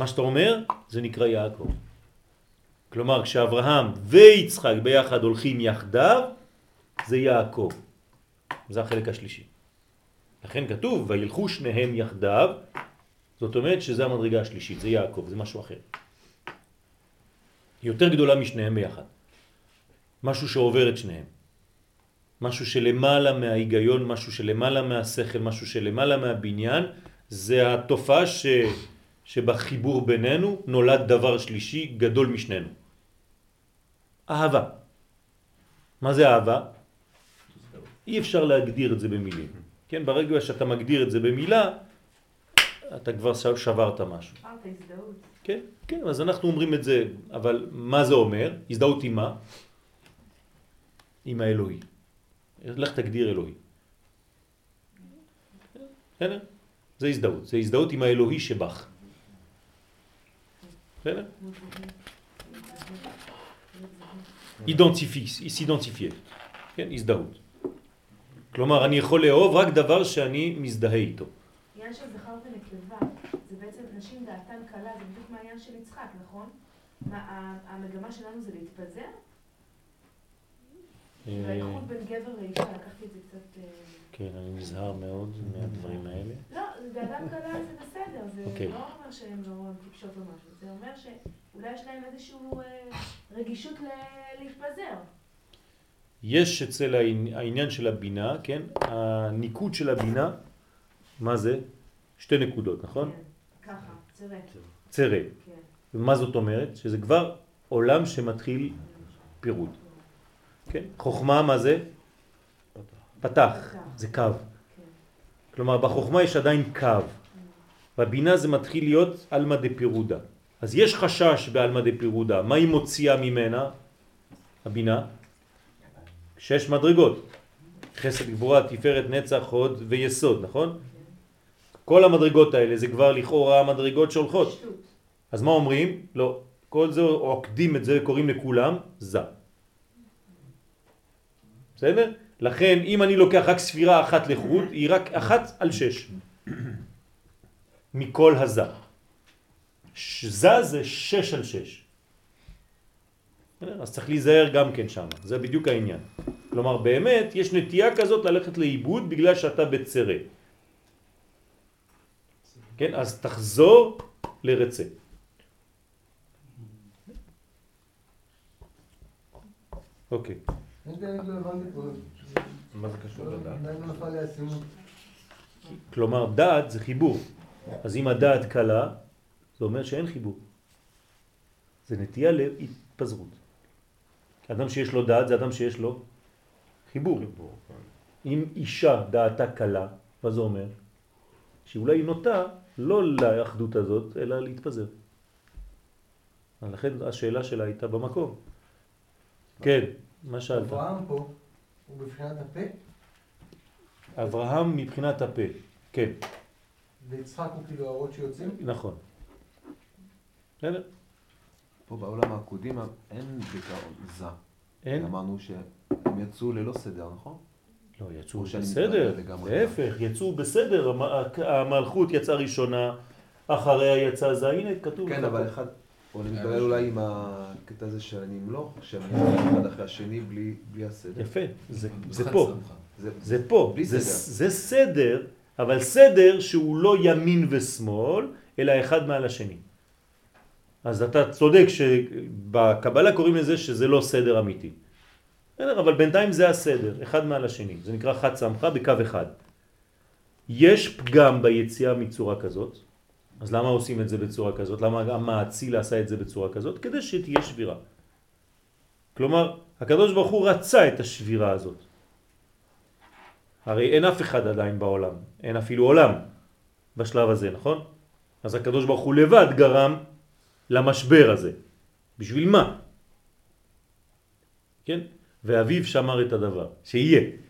מה שאתה אומר זה נקרא יעקב. כלומר, כשאברהם ויצחק ביחד הולכים יחדיו, זה יעקב. זה החלק השלישי. לכן כתוב, וילכו שניהם יחדיו, זאת אומרת שזה המדרגה השלישית, זה יעקב, זה משהו אחר. יותר גדולה משניהם ביחד. משהו שעובר את שניהם. משהו שלמעלה מההיגיון, משהו שלמעלה מהשכל, משהו שלמעלה מהבניין, זה התופעה ש... שבחיבור בינינו נולד דבר שלישי גדול משנינו. אהבה. מה זה אהבה? אי אפשר להגדיר את זה במילים. כן, ברגע שאתה מגדיר את זה במילה, אתה כבר שברת משהו. כן, כן, אז אנחנו אומרים את זה, אבל מה זה אומר? הזדהות עם מה? עם האלוהי. לך תגדיר אלוהי. זה הזדהות, זה הזדהות עם האלוהי שבך. בסדר? אידנטיפי, סידנטיפייה, כן, הזדהות. כלומר, אני יכול לאהוב רק דבר שאני מזדהה איתו. עניין של זכר ונקבה, זה בעצם נשים דעתן קלה, זה בדיוק מהעניין של יצחק, נכון? המגמה שלנו זה להתפזר? והאיכות בין גבר לאישה, לקחתי את זה קצת... כן, אני נזהר מאוד מהדברים האלה. לא, דעתן קלה זה בסדר, זה אוקיי. לא אומר שהן לא טיפשות או משהו, זה אומר שאולי יש להן איזושהי אה, רגישות להתפזר. יש אצל העניין של הבינה, כן, הניקוד של הבינה, מה זה? שתי נקודות, נכון? כן, ככה, צרה. צרה. כן. ומה זאת אומרת? שזה כבר עולם שמתחיל פירוד. כן, חוכמה מה זה? פתח, זה קו. כן. כלומר בחוכמה יש עדיין קו. בבינה זה מתחיל להיות אלמה פירודה. אז יש חשש באלמה פירודה. מה היא מוציאה ממנה? הבינה? שש מדרגות. חסד, גבורה, תפארת, נצח, הוד ויסוד, נכון? כל המדרגות האלה זה כבר לכאורה המדרגות שהולכות. אז מה אומרים? לא. כל זה עוקדים את זה וקוראים לכולם זה. בסדר? לכן אם אני לוקח רק ספירה אחת לחוד, היא רק אחת על שש. מכל הזה. זה זה שש על שש. אז צריך להיזהר גם כן שם, זה בדיוק העניין. כלומר באמת יש נטייה כזאת ללכת לאיבוד בגלל שאתה בצרה. כן, אז תחזור לרצה. אוקיי. מה זה קשור לדעת? כלומר דעת זה חיבור. אז אם הדעת קלה, זה אומר שאין חיבור. זה נטייה להתפזרות. אדם שיש לו דעת זה אדם שיש לו חיבור. חיבור כן. אם אישה דעתה קלה, מה זה אומר? שאולי היא נוטה לא לאחדות הזאת, אלא להתפזר. לכן השאלה שלה הייתה במקום. כן, מה שאלת? אברהם פה הוא מבחינת הפה? אברהם מבחינת הפה, כן. ויצחק הוא כאילו האורות שיוצאים? נכון. בסדר? פה בעולם העקודים אין בעיקרון זה. אין? אמרנו שהם יצאו ללא סדר, נכון? לא, יצאו בסדר, להפך, יצאו בסדר, המלכות יצאה ראשונה, אחריה יצא זה, הנה כתוב. כן, אבל אחד, או אני מתבלל אולי עם הקטע הזה שאני אמלוך, שהם אחד אחרי השני בלי הסדר. יפה, זה פה, זה פה, זה סדר, אבל סדר שהוא לא ימין ושמאל, אלא אחד מעל השני. אז אתה צודק שבקבלה קוראים לזה שזה לא סדר אמיתי. אבל בינתיים זה הסדר, אחד מעל השני. זה נקרא חד סמכה בקו אחד. יש פגם ביציאה מצורה כזאת, אז למה עושים את זה בצורה כזאת? למה גם האציל עשה את זה בצורה כזאת? כדי שתהיה שבירה. כלומר, הקדוש ברוך הוא רצה את השבירה הזאת. הרי אין אף אחד עדיין בעולם, אין אפילו עולם בשלב הזה, נכון? אז הקדוש ברוך הוא לבד גרם למשבר הזה. בשביל מה? כן? ואביו שמר את הדבר, שיהיה.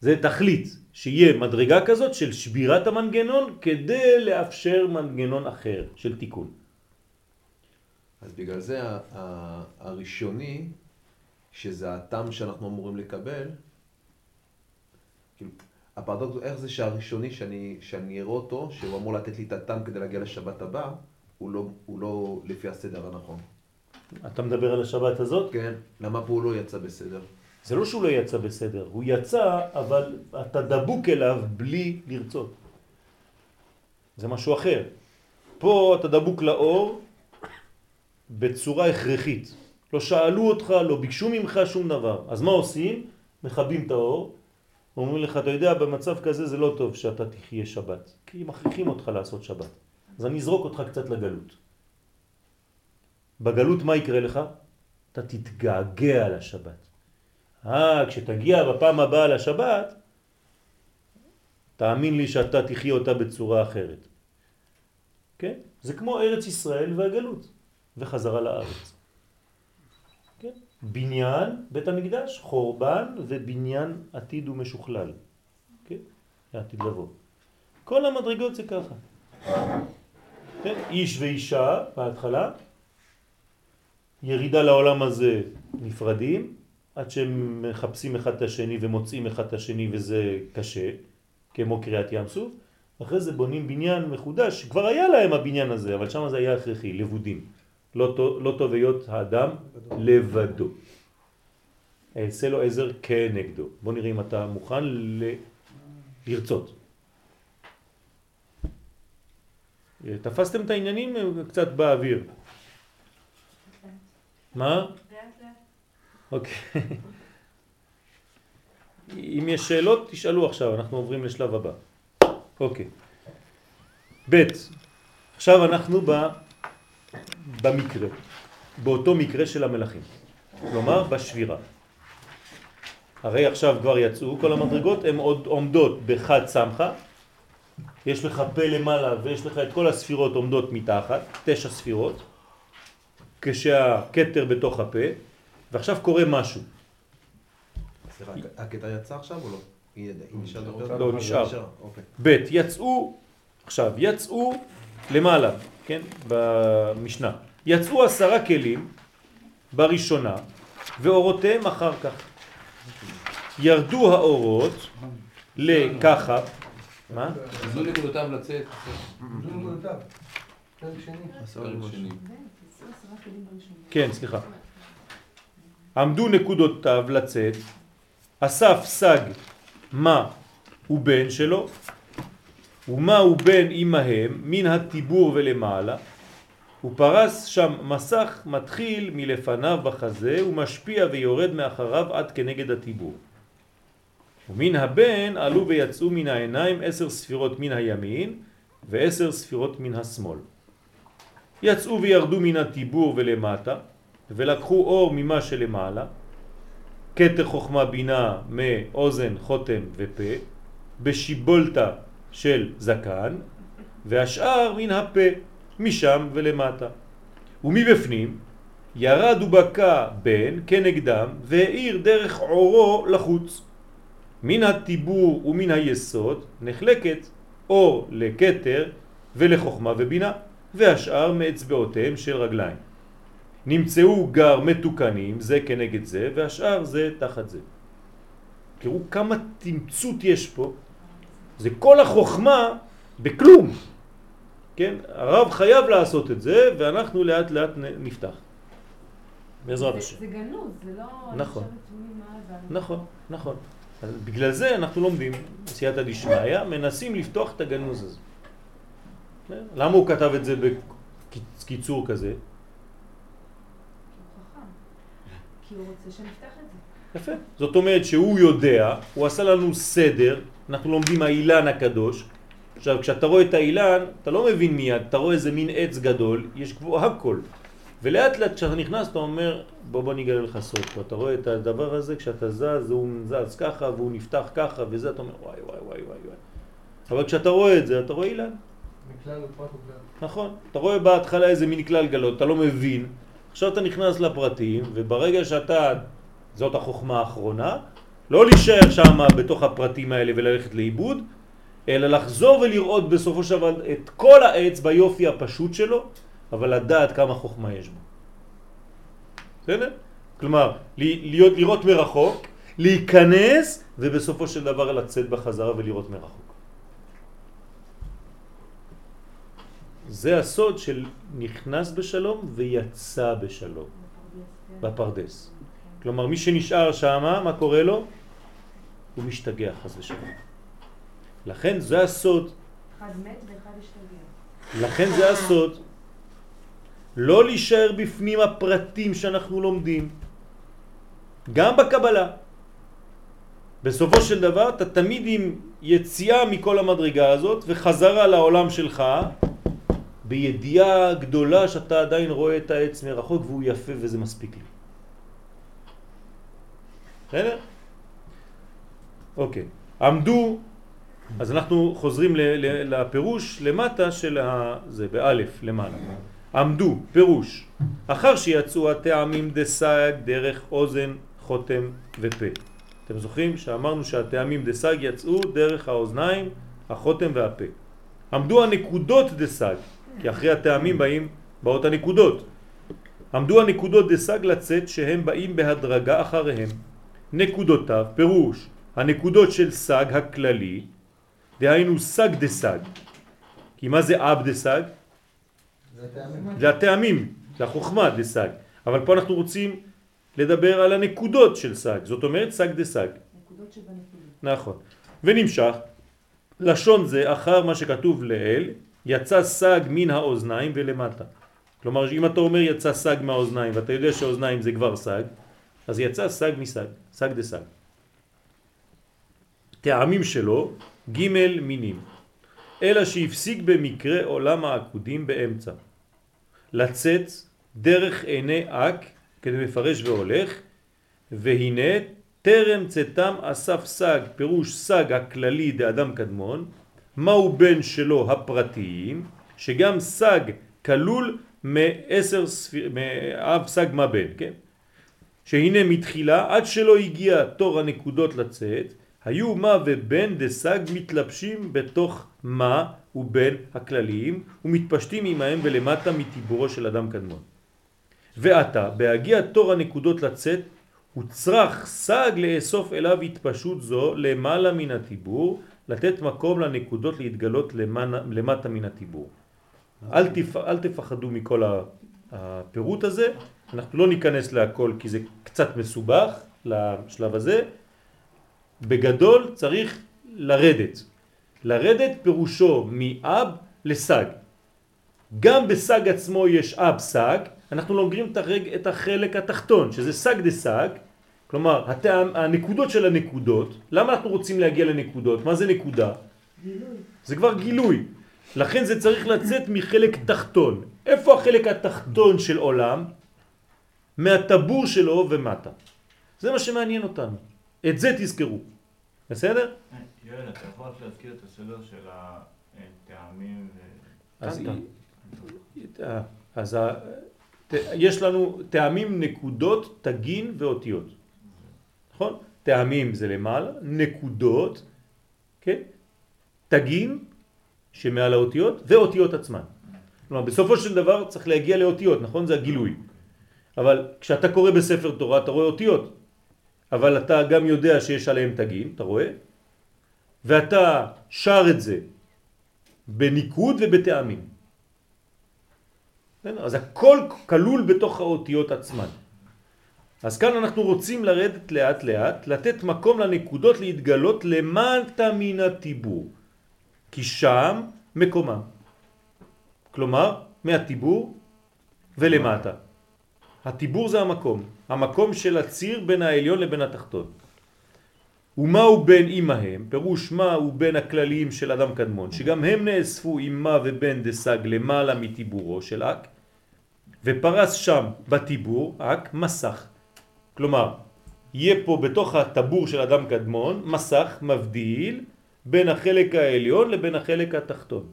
זה תכלית, שיהיה מדרגה כזאת של שבירת המנגנון כדי לאפשר מנגנון אחר של תיקון. אז בגלל זה הראשוני, שזה הטעם שאנחנו אמורים לקבל, כאילו, הפרדוקס, איך זה שהראשוני שאני, שאני אראה אותו, שהוא אמור לתת לי את הטעם כדי להגיע לשבת הבא, הוא לא, הוא לא לפי הסדר הנכון. אתה מדבר על השבת הזאת? כן. למה פה הוא לא יצא בסדר? זה לא שהוא לא יצא בסדר, הוא יצא, אבל אתה דבוק אליו בלי לרצות. זה משהו אחר. פה אתה דבוק לאור בצורה הכרחית. לא שאלו אותך, לא ביקשו ממך שום דבר. אז מה עושים? מכבים את האור, אומרים לך, אתה יודע, במצב כזה זה לא טוב שאתה תחיה שבת, כי מכריחים אותך לעשות שבת. אז אני אזרוק אותך קצת לגלות. בגלות מה יקרה לך? אתה תתגעגע לשבת. אה, כשתגיע בפעם הבאה לשבת, תאמין לי שאתה תחיה אותה בצורה אחרת. כן? זה כמו ארץ ישראל והגלות, וחזרה לארץ. כן? בניין, בית המקדש, חורבן ובניין עתיד ומשוכלל. כן? העתיד לבוא. כל המדרגות זה ככה. כן? איש ואישה בהתחלה, ירידה לעולם הזה נפרדים, עד שהם מחפשים אחד את השני ומוצאים אחד את השני וזה קשה, כמו קריאת ים סוף. אחרי זה בונים בניין מחודש, כבר היה להם הבניין הזה, אבל שם זה היה הכרחי, לבודים. לא, לא טוב היות האדם לבדו. אעשה לו עזר כנגדו. בוא נראה אם אתה מוכן ל... לרצות. תפסתם את העניינים קצת באוויר. מה? אוקיי. אם יש שאלות, תשאלו עכשיו, אנחנו עוברים לשלב הבא. אוקיי. ב' עכשיו אנחנו ב, במקרה, באותו מקרה של המלאכים, כלומר בשבירה. הרי עכשיו כבר יצאו כל המדרגות, הן עוד עומדות בחד סמכה, יש לך פה למעלה ויש לך את כל הספירות עומדות מתחת, תשע ספירות, כשהקטר בתוך הפה, ועכשיו קורה משהו. סליחה, הקטע יצא עכשיו או לא? היא נשארת לא, נשאר. אוקיי. ב' יצאו, עכשיו, יצאו למעלה, כן, במשנה. יצאו עשרה כלים בראשונה, ואורותיהם אחר כך. ירדו האורות לככה, מה? זו נקודותיו לצאת. זו נקודותיו. פרק שני. כן, סליחה. עמדו נקודותיו לצאת, אסף סג מה הוא בן שלו, ומה הוא בן אמהם מן הטיבור ולמעלה, הוא פרס שם מסך מתחיל מלפניו בחזה ומשפיע ויורד מאחריו עד כנגד הטיבור. ומן הבן עלו ויצאו מן העיניים עשר ספירות מן הימין ועשר ספירות מן השמאל. יצאו וירדו מן הטיבור ולמטה ולקחו אור ממה שלמעלה, קטר חוכמה בינה מאוזן, חותם ופה, בשיבולתה של זקן, והשאר מן הפה, משם ולמטה. ומבפנים ירד ובקע בן כנגדם והאיר דרך עורו לחוץ. מן הטיבור ומן היסוד נחלקת אור לקטר ולחוכמה ובינה, והשאר מאצבעותיהם של רגליים. נמצאו גר מתוקנים זה כנגד זה והשאר זה תחת זה. תראו כמה תמצות יש פה, זה כל החוכמה בכלום. כן? הרב חייב לעשות את זה ואנחנו לאט לאט נפתח. בעזרת השם. זה גנוז, זה לא... נכון. נכון, נכון. אז בגלל זה אנחנו לומדים סייעתא דשמיא, מנסים לפתוח את הגנוז הזה. כן? למה הוא כתב את זה בקיצור כזה? כי הוא רוצה שנפתח את זה. יפה. זאת אומרת שהוא יודע, הוא עשה לנו סדר, אנחנו לומדים האילן הקדוש. עכשיו, כשאתה רואה את האילן, אתה לא מבין מיד, אתה רואה איזה מין עץ גדול, יש כבר הכל. ולאט לאט כשאתה נכנס אתה אומר, בוא בוא נגלה לך סוד פה, אתה רואה את הדבר הזה, כשאתה זז, הוא זז ככה והוא נפתח ככה וזה, אתה אומר וואי וואי וואי וואי וואי. אבל כשאתה רואה את זה, אתה רואה אילן. מכלל ופרט וכלל. נכון, אתה רואה בהתחלה איזה מין כלל גלות, אתה לא מבין, עכשיו אתה נכנס לפרטים, וברגע שאתה, זאת החוכמה האחרונה, לא להישאר שם בתוך הפרטים האלה וללכת לאיבוד, אלא לחזור ולראות בסופו של דבר את כל העץ ביופי הפשוט שלו, אבל לדעת כמה חוכמה יש בו. בסדר? כלומר, להיות, לראות מרחוק, להיכנס, ובסופו של דבר לצאת בחזרה ולראות מרחוק. זה הסוד של נכנס בשלום ויצא בשלום, בפרדס. כלומר, מי שנשאר שם, מה קורה לו? הוא משתגע חס ושלום. לכן זה הסוד. אחד מת ואחד השתגע. לכן זה הסוד. לא להישאר בפנים הפרטים שאנחנו לומדים. גם בקבלה. בסופו של דבר אתה תמיד עם יציאה מכל המדרגה הזאת וחזרה לעולם שלך בידיעה גדולה שאתה עדיין רואה את העץ מרחוק והוא יפה וזה מספיק לי. בסדר? אוקיי. עמדו, אז אנחנו חוזרים לפירוש למטה של ה... זה באלף למעלה. עמדו, פירוש, אחר שיצאו הטעמים דסג דרך אוזן, חותם ופה. אתם זוכרים שאמרנו שהטעמים דסג יצאו דרך האוזניים, החותם והפה. עמדו הנקודות דסג, כי אחרי הטעמים באים, באות הנקודות. עמדו הנקודות דסג לצאת שהם באים בהדרגה אחריהם. נקודותיו, פירוש, הנקודות של סג הכללי, דהיינו סג דסג. כי מה זה אב דסג? זה הטעמים, זה החוכמה דסג. אבל פה אנחנו רוצים לדבר על הנקודות של סג, זאת אומרת סג דסג. נקודות שבנקודות. נכון. ונמשך, לשון זה אחר מה שכתוב לעיל, יצא סג מן האוזניים ולמטה. כלומר, אם אתה אומר יצא סג מהאוזניים ואתה יודע שאוזניים זה כבר סג, אז יצא סג מסג, סג דסג. טעמים שלו, ג' מינים, אלא שהפסיק במקרה עולם העקודים באמצע. לצאת דרך עיני אק, כדי מפרש והולך, והנה טרם צאתם אסף סג, פירוש סג הכללי דאדם קדמון, מהו בן שלו הפרטיים, שגם סג כלול מעשר ספיר, מאב סג מה בן, כן? שהנה מתחילה עד שלא הגיע תור הנקודות לצאת, היו מה ובן דסג מתלבשים בתוך מה ובין הכלליים ומתפשטים עמהם ולמטה מטיבורו של אדם קדמון. ועתה, בהגיע תור הנקודות לצאת, הוא צריך סג לאסוף אליו התפשטות זו למעלה מן הטיבור, לתת מקום לנקודות להתגלות למעלה, למטה מן הטיבור. אל, תפ, אל תפחדו מכל הפירוט הזה, אנחנו לא ניכנס להכל כי זה קצת מסובך לשלב הזה. בגדול צריך לרדת. לרדת פירושו מאב לסג. גם בסג עצמו יש אב סג, אנחנו לומדים את החלק התחתון, שזה סג דה סג, כלומר הטעם, הנקודות של הנקודות, למה אנחנו רוצים להגיע לנקודות? מה זה נקודה? גילוי. זה כבר גילוי. לכן זה צריך לצאת מחלק תחתון. איפה החלק התחתון של עולם? מהטבור שלו ומטה. זה מה שמעניין אותנו. את זה תזכרו. בסדר? יואל, אתה יכול רק להזכיר את הסדר של הטעמים ו... אז, אז יש לנו טעמים, נקודות, תגין ואותיות. נכון? טעמים זה למעלה, נקודות, כן? תגין שמעל האותיות ואותיות עצמן. כלומר, בסופו של דבר צריך להגיע לאותיות, נכון? זה הגילוי. אבל כשאתה קורא בספר תורה אתה רואה אותיות, אבל אתה גם יודע שיש עליהם תגים, אתה רואה? ואתה שר את זה בניקוד ובטעמים. אז הכל כלול בתוך האותיות עצמן. אז כאן אנחנו רוצים לרדת לאט לאט, לתת מקום לנקודות להתגלות למטה מן הטיבור, כי שם מקומם. כלומר, מהטיבור ולמטה. הטיבור זה המקום, המקום של הציר בין העליון לבין התחתון. ומהו בין אימהם, פירוש מהו בין הכלליים של אדם קדמון, שגם הם נאספו אימה ובין דסג למעלה מטיבורו של אק, ופרס שם בטיבור אק מסך. כלומר, יהיה פה בתוך הטבור של אדם קדמון מסך מבדיל בין החלק העליון לבין החלק התחתון.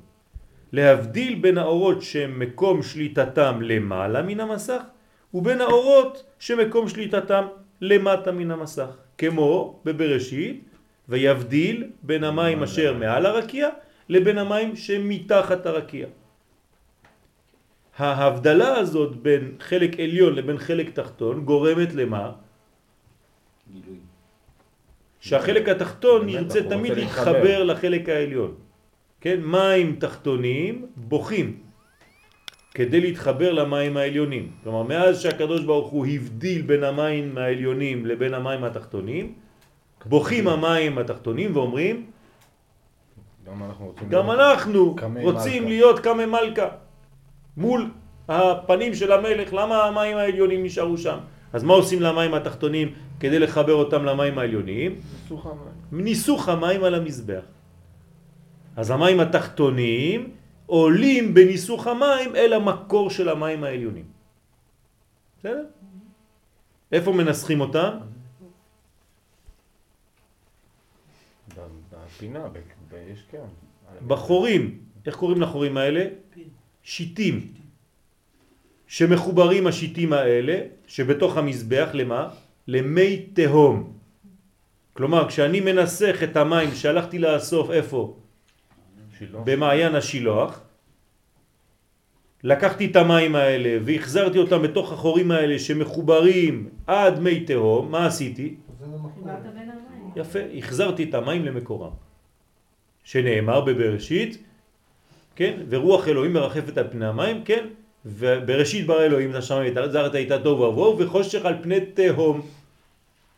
להבדיל בין האורות שמקום שליטתם למעלה מן המסך ובין האורות שמקום שליטתם למטה מן המסך. כמו בבראשית, ויבדיל בין המים אשר מעל הרקיע לבין המים שמתחת הרקיע. ההבדלה הזאת בין חלק עליון לבין חלק תחתון גורמת למה? גילוי. שהחלק התחתון ירצה תמיד להתחבר לחלק העליון. כן? מים תחתונים בוכים. כדי להתחבר למים העליונים. כלומר, מאז שהקדוש ברוך הוא הבדיל בין המים העליונים לבין המים התחתונים, בוכים המים התחתונים ואומרים, גם אנחנו רוצים, גם אנחנו רוצים מלכה. להיות קמי מלכה מול הפנים של המלך, למה המים העליונים נשארו שם? אז מה עושים למים התחתונים כדי לחבר אותם למים העליונים? ניסוך המים. ניסוך המים על המזבח. אז המים התחתונים עולים בניסוך המים אל המקור של המים העליונים. בסדר? איפה מנסחים אותם? בפינה, יש כן. בחורים. איך קוראים לחורים האלה? שיטים. שמחוברים השיטים האלה, שבתוך המזבח, למה? למי תהום. כלומר, כשאני מנסח את המים שהלכתי לאסוף, איפה? שילוח. במעיין השילוח, לקחתי את המים האלה והחזרתי אותם בתוך החורים האלה שמחוברים עד מי תהום, מה עשיתי? יפה, החזרתי את המים למקורם. שנאמר בבראשית, כן, ורוח אלוהים מרחפת על פני המים, כן, ובראשית ברא אלוהים את השמיים ואת הארץ, הייתה תוהו ובוהו, וחושך על פני תהום,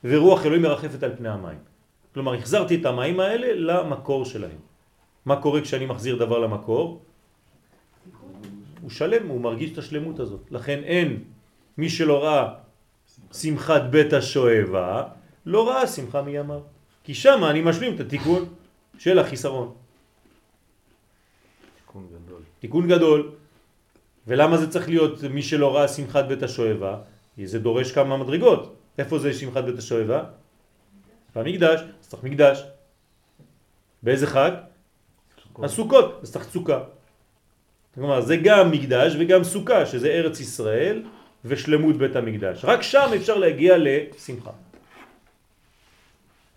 ורוח אלוהים מרחפת על פני המים. כלומר, החזרתי את המים האלה למקור שלהם. מה קורה כשאני מחזיר דבר למקור? הוא שלם, הוא מרגיש את השלמות הזאת. לכן אין, מי שלא ראה שמחת בית השואבה, לא ראה שמחה מימיו. כי שם אני משלים את התיקון של החיסרון. תיקון גדול. ולמה זה צריך להיות מי שלא ראה שמחת בית השואבה? זה דורש כמה מדרגות. איפה זה שמחת בית השואבה? במקדש, אז צריך מקדש. באיזה חג? הסוכות, אז צריך צוקה. כלומר, זה גם מקדש וגם סוכה, שזה ארץ ישראל ושלמות בית המקדש. רק שם אפשר להגיע לשמחה.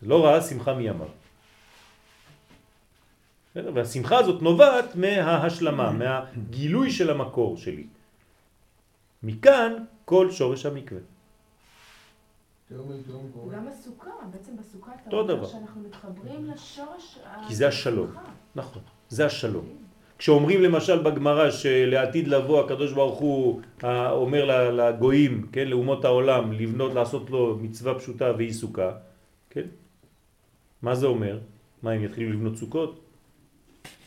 לא ראה שמחה מימיו. והשמחה הזאת נובעת מההשלמה, מהגילוי של המקור שלי. מכאן כל שורש המקווה. גם בסוכה, בעצם בסוכה אתה אומר. שאנחנו מתחברים לשורש כי זה השלום. נכון, זה השלום. כשאומרים למשל בגמרא שלעתיד לבוא הקדוש ברוך הוא אומר לגויים, כן, לאומות העולם, לבנות, לעשות לו מצווה פשוטה והיא סוכה, כן? מה זה אומר? מה, הם יתחילו לבנות סוכות?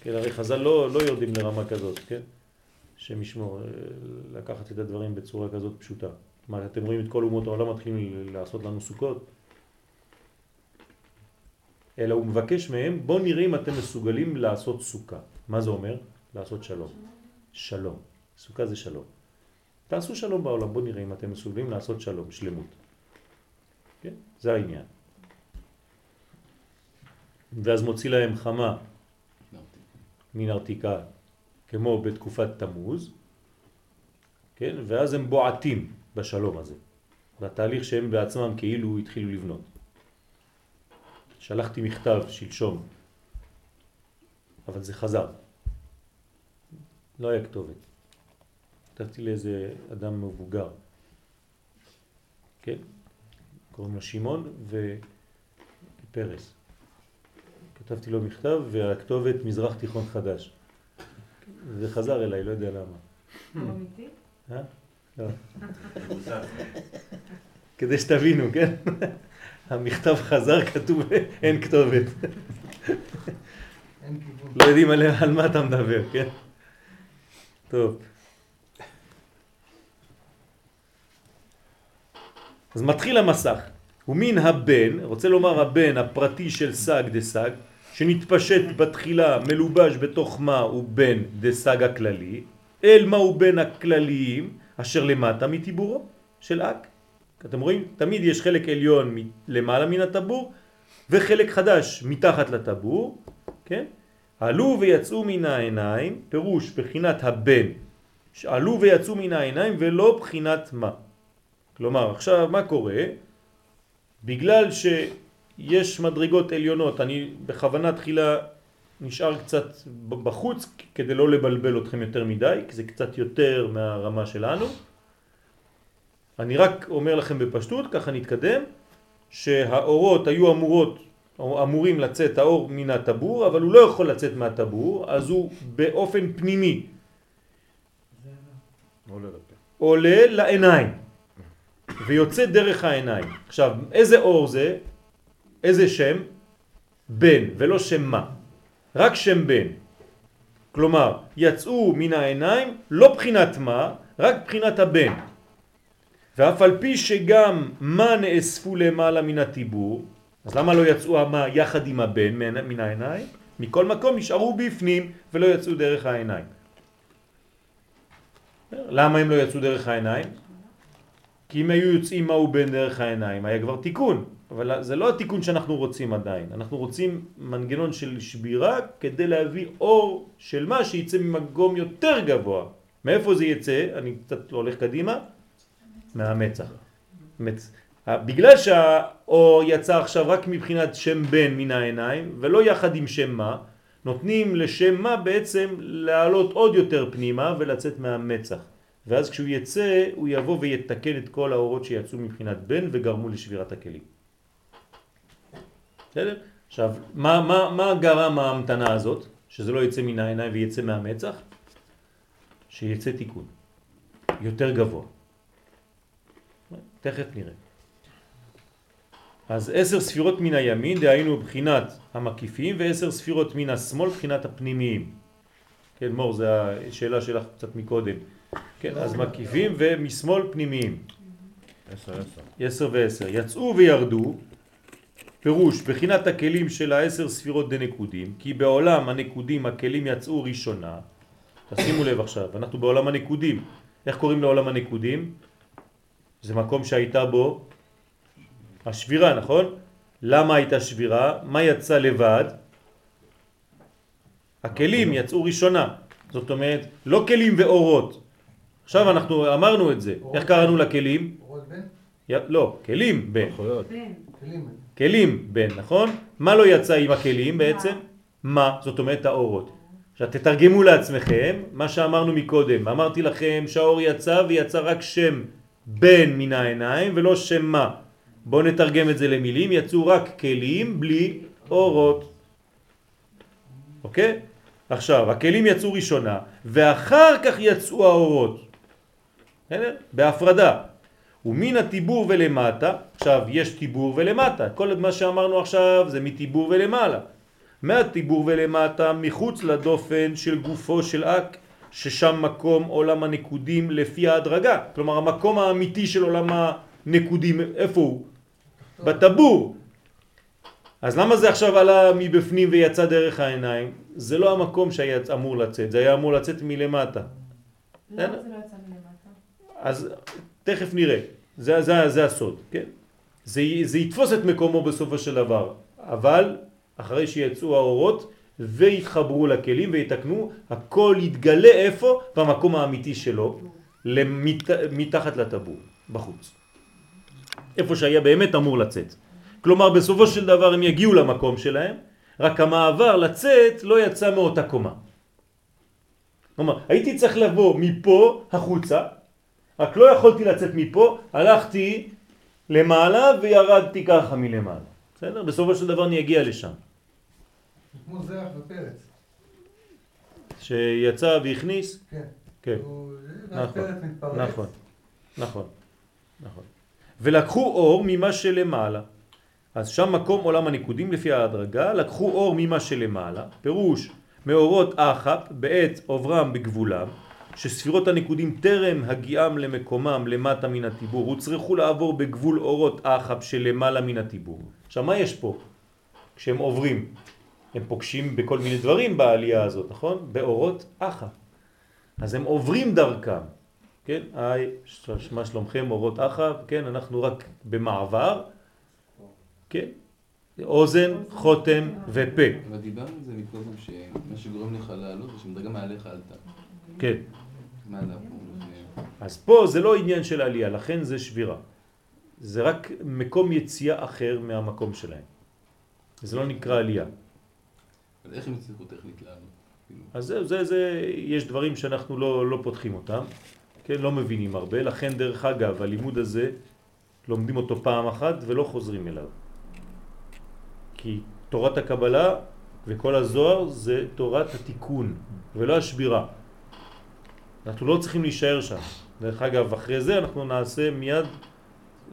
כן, הרי חז"ל לא, לא יורדים לרמה כזאת, כן? השם ישמור, אה, לקחת את הדברים בצורה כזאת פשוטה. מה, אתם רואים את כל אומות העולם מתחילים לעשות לנו סוכות? אלא הוא מבקש מהם, בוא נראה אם אתם מסוגלים לעשות סוכה. מה זה אומר? לעשות שלום. שלום. סוכה זה שלום. תעשו שלום בעולם, בוא נראה אם אתם מסוגלים לעשות שלום, שלמות. כן? זה העניין. ואז מוציא להם חמה מן ארתיקה, כמו בתקופת תמוז, כן? ואז הם בועטים בשלום הזה, בתהליך שהם בעצמם כאילו התחילו לבנות. שלחתי מכתב שלשום, אבל זה חזר. לא היה כתובת. כתבתי לאיזה אדם מבוגר, כן? קוראים לו שמעון ופרס. כתבתי לו מכתב והכתובת מזרח תיכון חדש. זה חזר אליי, לא יודע למה. אה? לא. כדי שתבינו, כן? המכתב חזר, כתוב אין כתובת. לא יודעים על, על מה אתה מדבר, כן? טוב. אז מתחיל המסך. ומן הבן, רוצה לומר הבן הפרטי של סג דסג, שנתפשט בתחילה מלובש בתוך מה הוא בן דסג הכללי, אל מה הוא בן הכלליים, אשר למטה מטיבורו של אק. אתם רואים? תמיד יש חלק עליון למעלה מן הטבור, וחלק חדש מתחת לטבור, כן? עלו ויצאו מן העיניים, פירוש בחינת הבן, עלו ויצאו מן העיניים ולא בחינת מה. כלומר, עכשיו מה קורה? בגלל שיש מדרגות עליונות, אני בכוונה תחילה נשאר קצת בחוץ כדי לא לבלבל אתכם יותר מדי, כי זה קצת יותר מהרמה שלנו. אני רק אומר לכם בפשטות, ככה נתקדם, שהאורות היו אמורות, או אמורים לצאת האור מן הטבור, אבל הוא לא יכול לצאת מהטבור, אז הוא באופן פנימי. עולה לעיניים ויוצא דרך העיניים. עכשיו, איזה אור זה? איזה שם? בן, ולא שם מה. רק שם בן. כלומר, יצאו מן העיניים לא בחינת מה, רק בחינת הבן. ואף על פי שגם מה נאספו למעלה מן הטיבור, אז למה לא יצאו המה יחד עם הבן מן העיניים? מכל מקום נשארו בפנים ולא יצאו דרך העיניים. למה הם לא יצאו דרך העיניים? כי אם היו יוצאים מהו בן דרך העיניים, היה כבר תיקון. אבל זה לא התיקון שאנחנו רוצים עדיין. אנחנו רוצים מנגנון של שבירה כדי להביא אור של מה שיצא ממקום יותר גבוה. מאיפה זה יצא? אני קצת הולך קדימה. מהמצח. מצ... בגלל שהאור יצא עכשיו רק מבחינת שם בן מן העיניים ולא יחד עם שם מה, נותנים לשם מה בעצם לעלות עוד יותר פנימה ולצאת מהמצח. ואז כשהוא יצא הוא יבוא ויתקן את כל האורות שיצאו מבחינת בן וגרמו לשבירת הכלים. בסדר? עכשיו, מה, מה, מה גרם ההמתנה הזאת? שזה לא יצא מן העיניים ויצא מהמצח? שיצא תיקון. יותר גבוה. תכף נראה. אז עשר ספירות מן הימין, דהיינו בחינת המקיפים, ועשר ספירות מן השמאל, בחינת הפנימיים. כן, מור, זו השאלה שלך קצת מקודם. כן, אז מקיפים ומשמאל פנימיים. עשר, עשר. עשר ועשר. יצאו וירדו, פירוש, בחינת הכלים של העשר ספירות דנקודים, כי בעולם הנקודים הכלים יצאו ראשונה. תשימו לב עכשיו, אנחנו בעולם הנקודים. איך קוראים לעולם הנקודים? זה מקום שהייתה בו השבירה, נכון? למה הייתה שבירה? מה יצא לבד? הכלים יצאו ראשונה. זאת אומרת, לא כלים ואורות. עכשיו אנחנו אמרנו את זה. איך קראנו לכלים? אורות בן? לא, כלים בן. מלכויות. בן. כלים. בן, נכון? מה לא יצא עם הכלים בעצם? מה? זאת אומרת האורות. עכשיו תתרגמו לעצמכם מה שאמרנו מקודם. אמרתי לכם שהאור יצא ויצא רק שם בן מן העיניים ולא שם מה. בואו נתרגם את זה למילים, יצאו רק כלים בלי אורות. אוקיי? עכשיו, הכלים יצאו ראשונה, ואחר כך יצאו האורות. בסדר? בהפרדה. ומן הטיבור ולמטה, עכשיו יש טיבור ולמטה, כל מה שאמרנו עכשיו זה מטיבור ולמעלה. מהטיבור ולמטה מחוץ לדופן של גופו של אק, ששם מקום עולם הנקודים לפי ההדרגה. כלומר המקום האמיתי של עולם הנקודים, איפה הוא? בטבור. אז למה זה עכשיו עלה מבפנים ויצא דרך העיניים? זה לא המקום שהיה אמור לצאת, זה היה אמור לצאת מלמטה. למה זה לא יצא מלמטה? אז תכף נראה, זה, זה, זה הסוד, כן? זה, זה יתפוס את מקומו בסופו של דבר, אבל אחרי שיצאו האורות ויתחברו לכלים ויתקנו, הכל יתגלה איפה? במקום האמיתי שלו, למת, מתחת לטבור, בחוץ. איפה שהיה באמת אמור לצאת. כלומר בסופו של דבר הם יגיעו למקום שלהם, רק המעבר לצאת לא יצא מאותה קומה. כלומר, הייתי צריך לבוא מפה החוצה, רק לא יכולתי לצאת מפה, הלכתי למעלה וירדתי ככה מלמעלה. בסדר? בסופו של דבר אני אגיע לשם. כמו זרח ופרץ. שיצא והכניס? כן. כן. נכון. נכון, נכון, נכון. ולקחו אור ממה שלמעלה. אז שם מקום עולם הניקודים לפי ההדרגה, לקחו אור ממה שלמעלה, פירוש מאורות אחת בעת עוברם בגבולם, שספירות הניקודים טרם הגיעם למקומם למטה מן הטיבור, הוצרכו לעבור בגבול אורות אחת שלמעלה מן הטיבור. עכשיו מה יש פה? כשהם עוברים, הם פוגשים בכל מיני דברים בעלייה הזאת, נכון? באורות אחת. אז הם עוברים דרכם, כן? היי, מה שלומכם אורות אחת, כן? אנחנו רק במעבר, כן? אוזן, חותם ופה, אבל דיברנו על זה מקודם, שמה שגורם לך לעלות זה שמדרגה מעליך עלתה. כן. אז פה זה לא עניין של עלייה, לכן זה שבירה. זה רק מקום יציאה אחר מהמקום שלהם. זה לא נקרא עלייה. אבל איך הם הצליחו טכנית לעלות? כאילו, אז זה, זה, זה, יש דברים שאנחנו לא, לא פותחים אותם, כן, לא מבינים הרבה, לכן דרך אגב, הלימוד הזה, לומדים אותו פעם אחת ולא חוזרים אליו. כי תורת הקבלה וכל הזוהר זה תורת התיקון ולא השבירה. אנחנו לא צריכים להישאר שם. דרך אגב, אחרי זה אנחנו נעשה מיד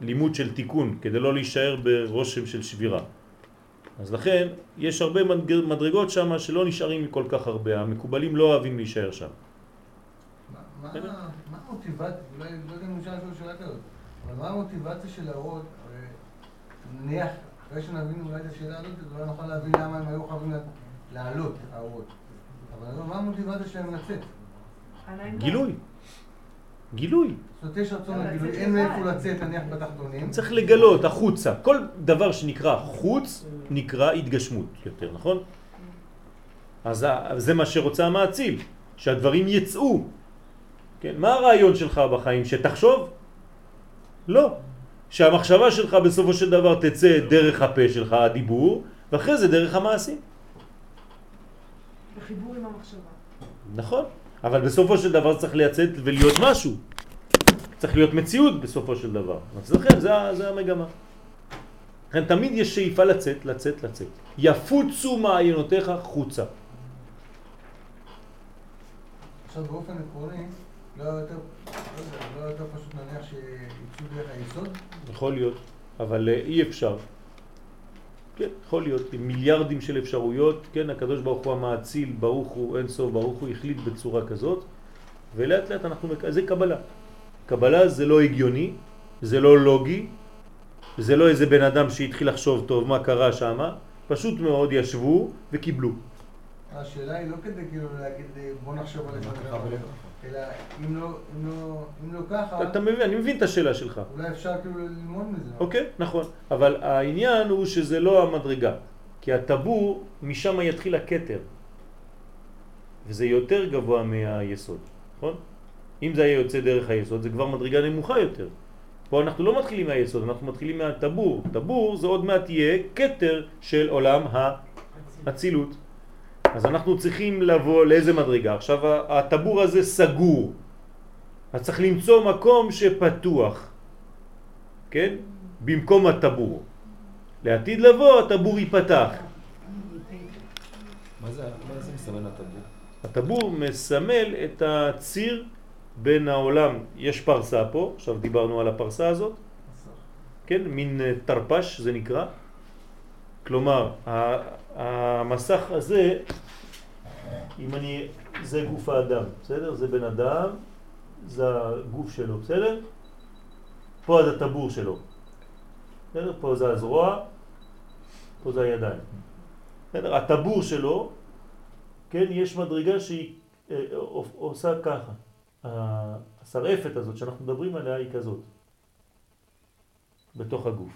לימוד של תיקון, כדי לא להישאר ברושם של שבירה. אז לכן, יש הרבה מדרגות שם שלא נשארים כל כך הרבה, המקובלים לא אוהבים להישאר שם. מה המוטיבציה, אולי לא יודע אם אפשר לשאול שאלה כזאת, אבל מה המוטיבציה של להראות, נניח, אחרי שנבין אולי את השאלה הזאת, אולי נוכל להבין למה הם היו חייבים לעלות, האורות. אבל מה המוטיבציה שלהם לצאת? גילוי. גילוי. זאת יש רצון לגילוי, אין מאיפה לצאת, נניח בתחתונים. צריך לגלות החוצה. כל דבר שנקרא חוץ נקרא התגשמות יותר, נכון? אז זה מה שרוצה המעציל, שהדברים יצאו. כן? מה הרעיון שלך בחיים? שתחשוב? לא. שהמחשבה שלך בסופו של דבר תצא דרך הפה שלך, הדיבור, ואחרי זה דרך המעשים. בחיבור עם המחשבה. נכון. אבל בסופו של דבר צריך לייצאת ולהיות משהו. צריך להיות מציאות בסופו של דבר. אז לכן זה, זה המגמה. לכן תמיד יש שאיפה לצאת, לצאת, לצאת. יפוצו מעיינותיך חוצה. עכשיו באופן עקרוני, לא יותר, לא, לא יותר פשוט נניח שיצאו דרך היסוד? יכול להיות, אבל אה, אי אפשר. כן, יכול להיות, עם מיליארדים של אפשרויות, כן, הקדוש ברוך הוא המעציל, ברוך הוא, אין סוף, ברוך הוא החליט בצורה כזאת, ולאט לאט אנחנו, זה קבלה. קבלה זה לא הגיוני, זה לא לוגי, זה לא איזה בן אדם שהתחיל לחשוב טוב מה קרה שם, פשוט מאוד ישבו וקיבלו. השאלה היא לא כדי כאילו להגיד בוא נחשוב על זה, אלא אם לא, אם לא, אם לא ככה... אתה מבין, אני מבין את השאלה שלך. אולי אפשר כאילו ללמוד מזה. אוקיי, נכון. אבל העניין הוא שזה לא המדרגה. כי הטבור, משם יתחיל הקטר. וזה יותר גבוה מהיסוד, נכון? אם זה היה יוצא דרך היסוד, זה כבר מדרגה נמוכה יותר. פה אנחנו לא מתחילים מהיסוד, אנחנו מתחילים מהטבור. טבור זה עוד מעט יהיה קטר של עולם האצילות. אז אנחנו צריכים לבוא לאיזה מדרגה? עכשיו הטבור הזה סגור, אז צריך למצוא מקום שפתוח, כן? במקום הטבור. לעתיד לבוא הטבור ייפתח. מה זה, מה זה מסמל הטבור? הטבור מסמל את הציר בין העולם, יש פרסה פה, עכשיו דיברנו על הפרסה הזאת, כן, מין תרפש זה נקרא, כלומר המסך הזה, אם אני, זה גוף האדם, בסדר? זה בן אדם, זה הגוף שלו, בסדר? פה זה הטבור שלו, בסדר? פה זה הזרוע, פה זה הידיים. בסדר? הטבור שלו, כן, יש מדרגה שהיא אה, עושה ככה. השרעפת הזאת שאנחנו מדברים עליה היא כזאת, בתוך הגוף.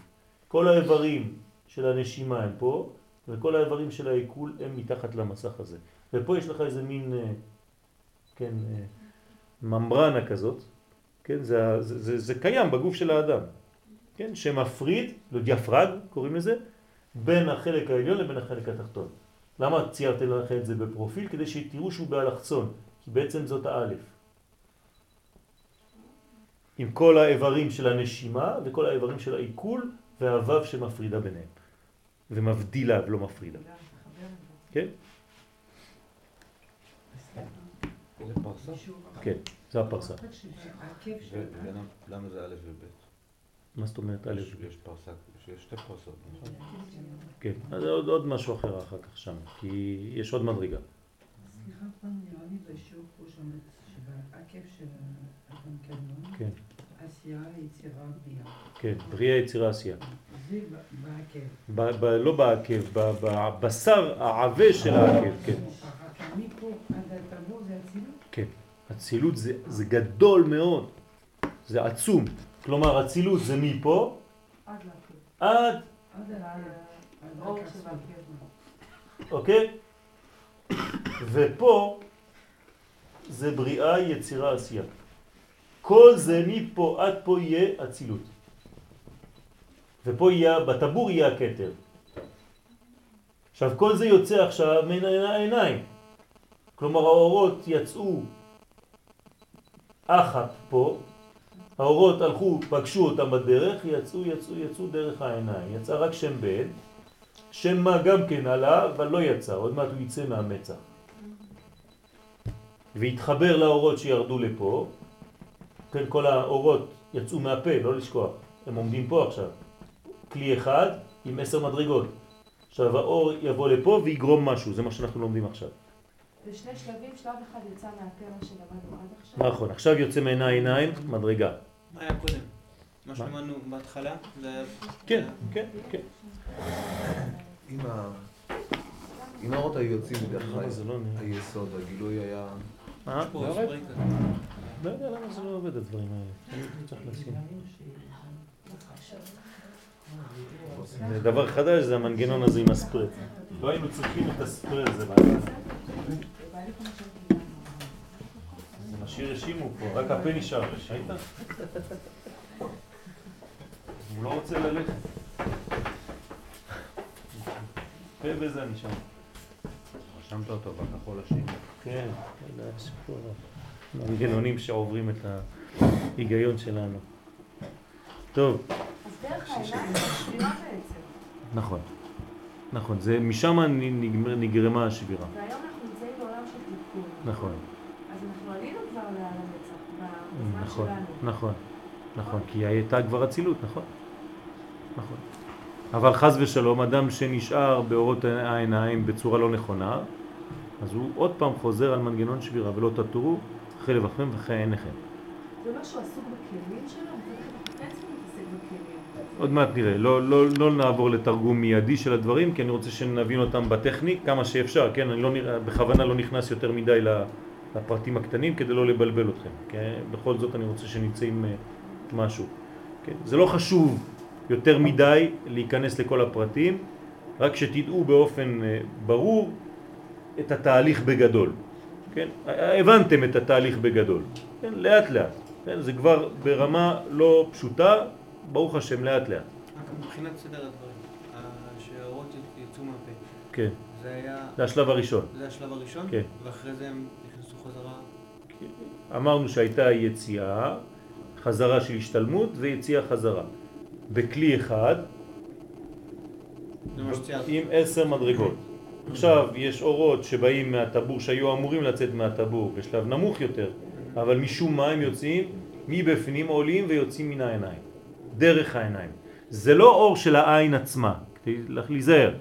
כל האיברים של הנשימה הם פה, וכל האיברים של העיכול הם מתחת למסך הזה. ופה יש לך איזה מין, אה, כן, אה, ממברנה כזאת, כן, זה, זה, זה, זה קיים בגוף של האדם, כן, שמפריד, לא דיאפרג קוראים לזה, בין החלק העליון לבין החלק התחתון. למה ציירתי לכם את זה בפרופיל? כדי שתראו שהוא באלכסון, כי בעצם זאת האלף. עם כל האיברים של הנשימה וכל האיברים של העיכול והוו שמפרידה ביניהם. ומבדילה ולא מפרידה. כן? זה פרסה? כן, זה הפרסה. למה זה א' וב'? מה זאת אומרת א'? יש פרסה, יש שתי פרסות, נכון? כן, אז זה עוד משהו אחר אחר כך שם, כי יש עוד מדרגה. סליחה, פעם נראה לי בשיעור פה שם, שבעקב של אדם קדמון, כן. עשייה, יצירה, בריאה. כן, בריאה, יצירה, עשייה. זה בעקב. לא בעקב, בבשר העבה של העקב, כן. מפה עד הטבור זה אצילות? כן, אצילות זה, זה גדול מאוד, זה עצום. כלומר, אצילות זה מפה עד. עד. אוקיי? ופה זה בריאה, יצירה, עשייה. כל זה מפה עד פה יהיה אצילות. ופה יהיה, בטבור יהיה הקטר. עכשיו כל זה יוצא עכשיו מן העיניים. כלומר האורות יצאו אחת פה, האורות הלכו, פגשו אותם בדרך, יצאו, יצאו, יצאו דרך העיניים. יצא רק שם בן, שם מה גם כן עלה, אבל לא יצא, עוד מעט הוא יצא מהמצח. והתחבר לאורות שירדו לפה, כן, כל האורות יצאו מהפה, לא לשכוח, הם עומדים פה עכשיו. כלי אחד עם עשר מדרגות. עכשיו האור יבוא לפה ויגרום משהו, זה מה שאנחנו לומדים עכשיו. בשני שלבים, שלב אחד יצא מהפה מה שלמדנו עד עכשיו. נכון, עכשיו יוצא מעיני העיניים מדרגה. מה היה קודם? מה שלמדנו בהתחלה? כן, כן, כן. אם האורות היו יוצאים למה זה לא? היסוד, הגילוי היה... אה? פה לא יודע למה זה לא עובד הדברים האלה. אני צריך לשים. זה דבר חדש, זה המנגנון הזה עם הספרד. לא היינו צריכים את הספרד הזה. זה משאיר רשימו פה, רק הפה נשאר, ראית? הוא לא רוצה ללכת. פה בזה נשאר. רשמת אותו בכחול השני. כן, זה הסיפור. מנגנונים שעוברים את ההיגיון שלנו. טוב, אז דרך העיניים זה שבירה בעצם. נכון. נכון, זה משם נגרמה השבירה. והיום אנחנו נמצאים בעולם של תיקון. נכון, אז אנחנו עלינו כבר לעל הנצח, בזמן נכון. נכון, כי הייתה כבר אצילות, נכון. נכון. אבל חז ושלום, אדם שנשאר באורות העיניים בצורה לא נכונה, אז הוא עוד פעם חוזר על מנגנון שבירה, ולא תטורו אחרי לבכם ואחרי עיניכם. זה שהוא עסוק בכלים שלו? עוד מעט נראה, לא, לא, לא נעבור לתרגום מיידי של הדברים, כי אני רוצה שנבין אותם בטכני כמה שאפשר, כן? אני לא, נראה- בכוונה לא נכנס יותר מדי ל- לפרטים הקטנים כדי לא לבלבל אתכם, כן? בכל זאת אני רוצה שנצא עם אה, משהו, כן? זה לא חשוב יותר מדי להיכנס לכל הפרטים, רק שתדעו באופן אה, ברור את התהליך בגדול, כן? הבנתם את התהליך בגדול, כן? לאט לאט, כן? זה כבר ברמה לא פשוטה, ברוך השם לאט לאט. מבחינת סדר הדברים, ה- שהאורות יצאו מהפה, כן, זה היה... זה השלב הראשון. זה השלב הראשון? כן. ואחרי זה הם חזרה? אמרנו שהייתה יציאה, חזרה של השתלמות ויציאה חזרה. בכלי אחד. עם עשר מדרגות. עכשיו יש אורות שבאים מהטבור שהיו אמורים לצאת מהטבור בשלב נמוך יותר, אבל משום מה הם יוצאים מבפנים עולים ויוצאים מן העיניים, דרך העיניים. זה לא אור של העין עצמה, כדי להיזהר,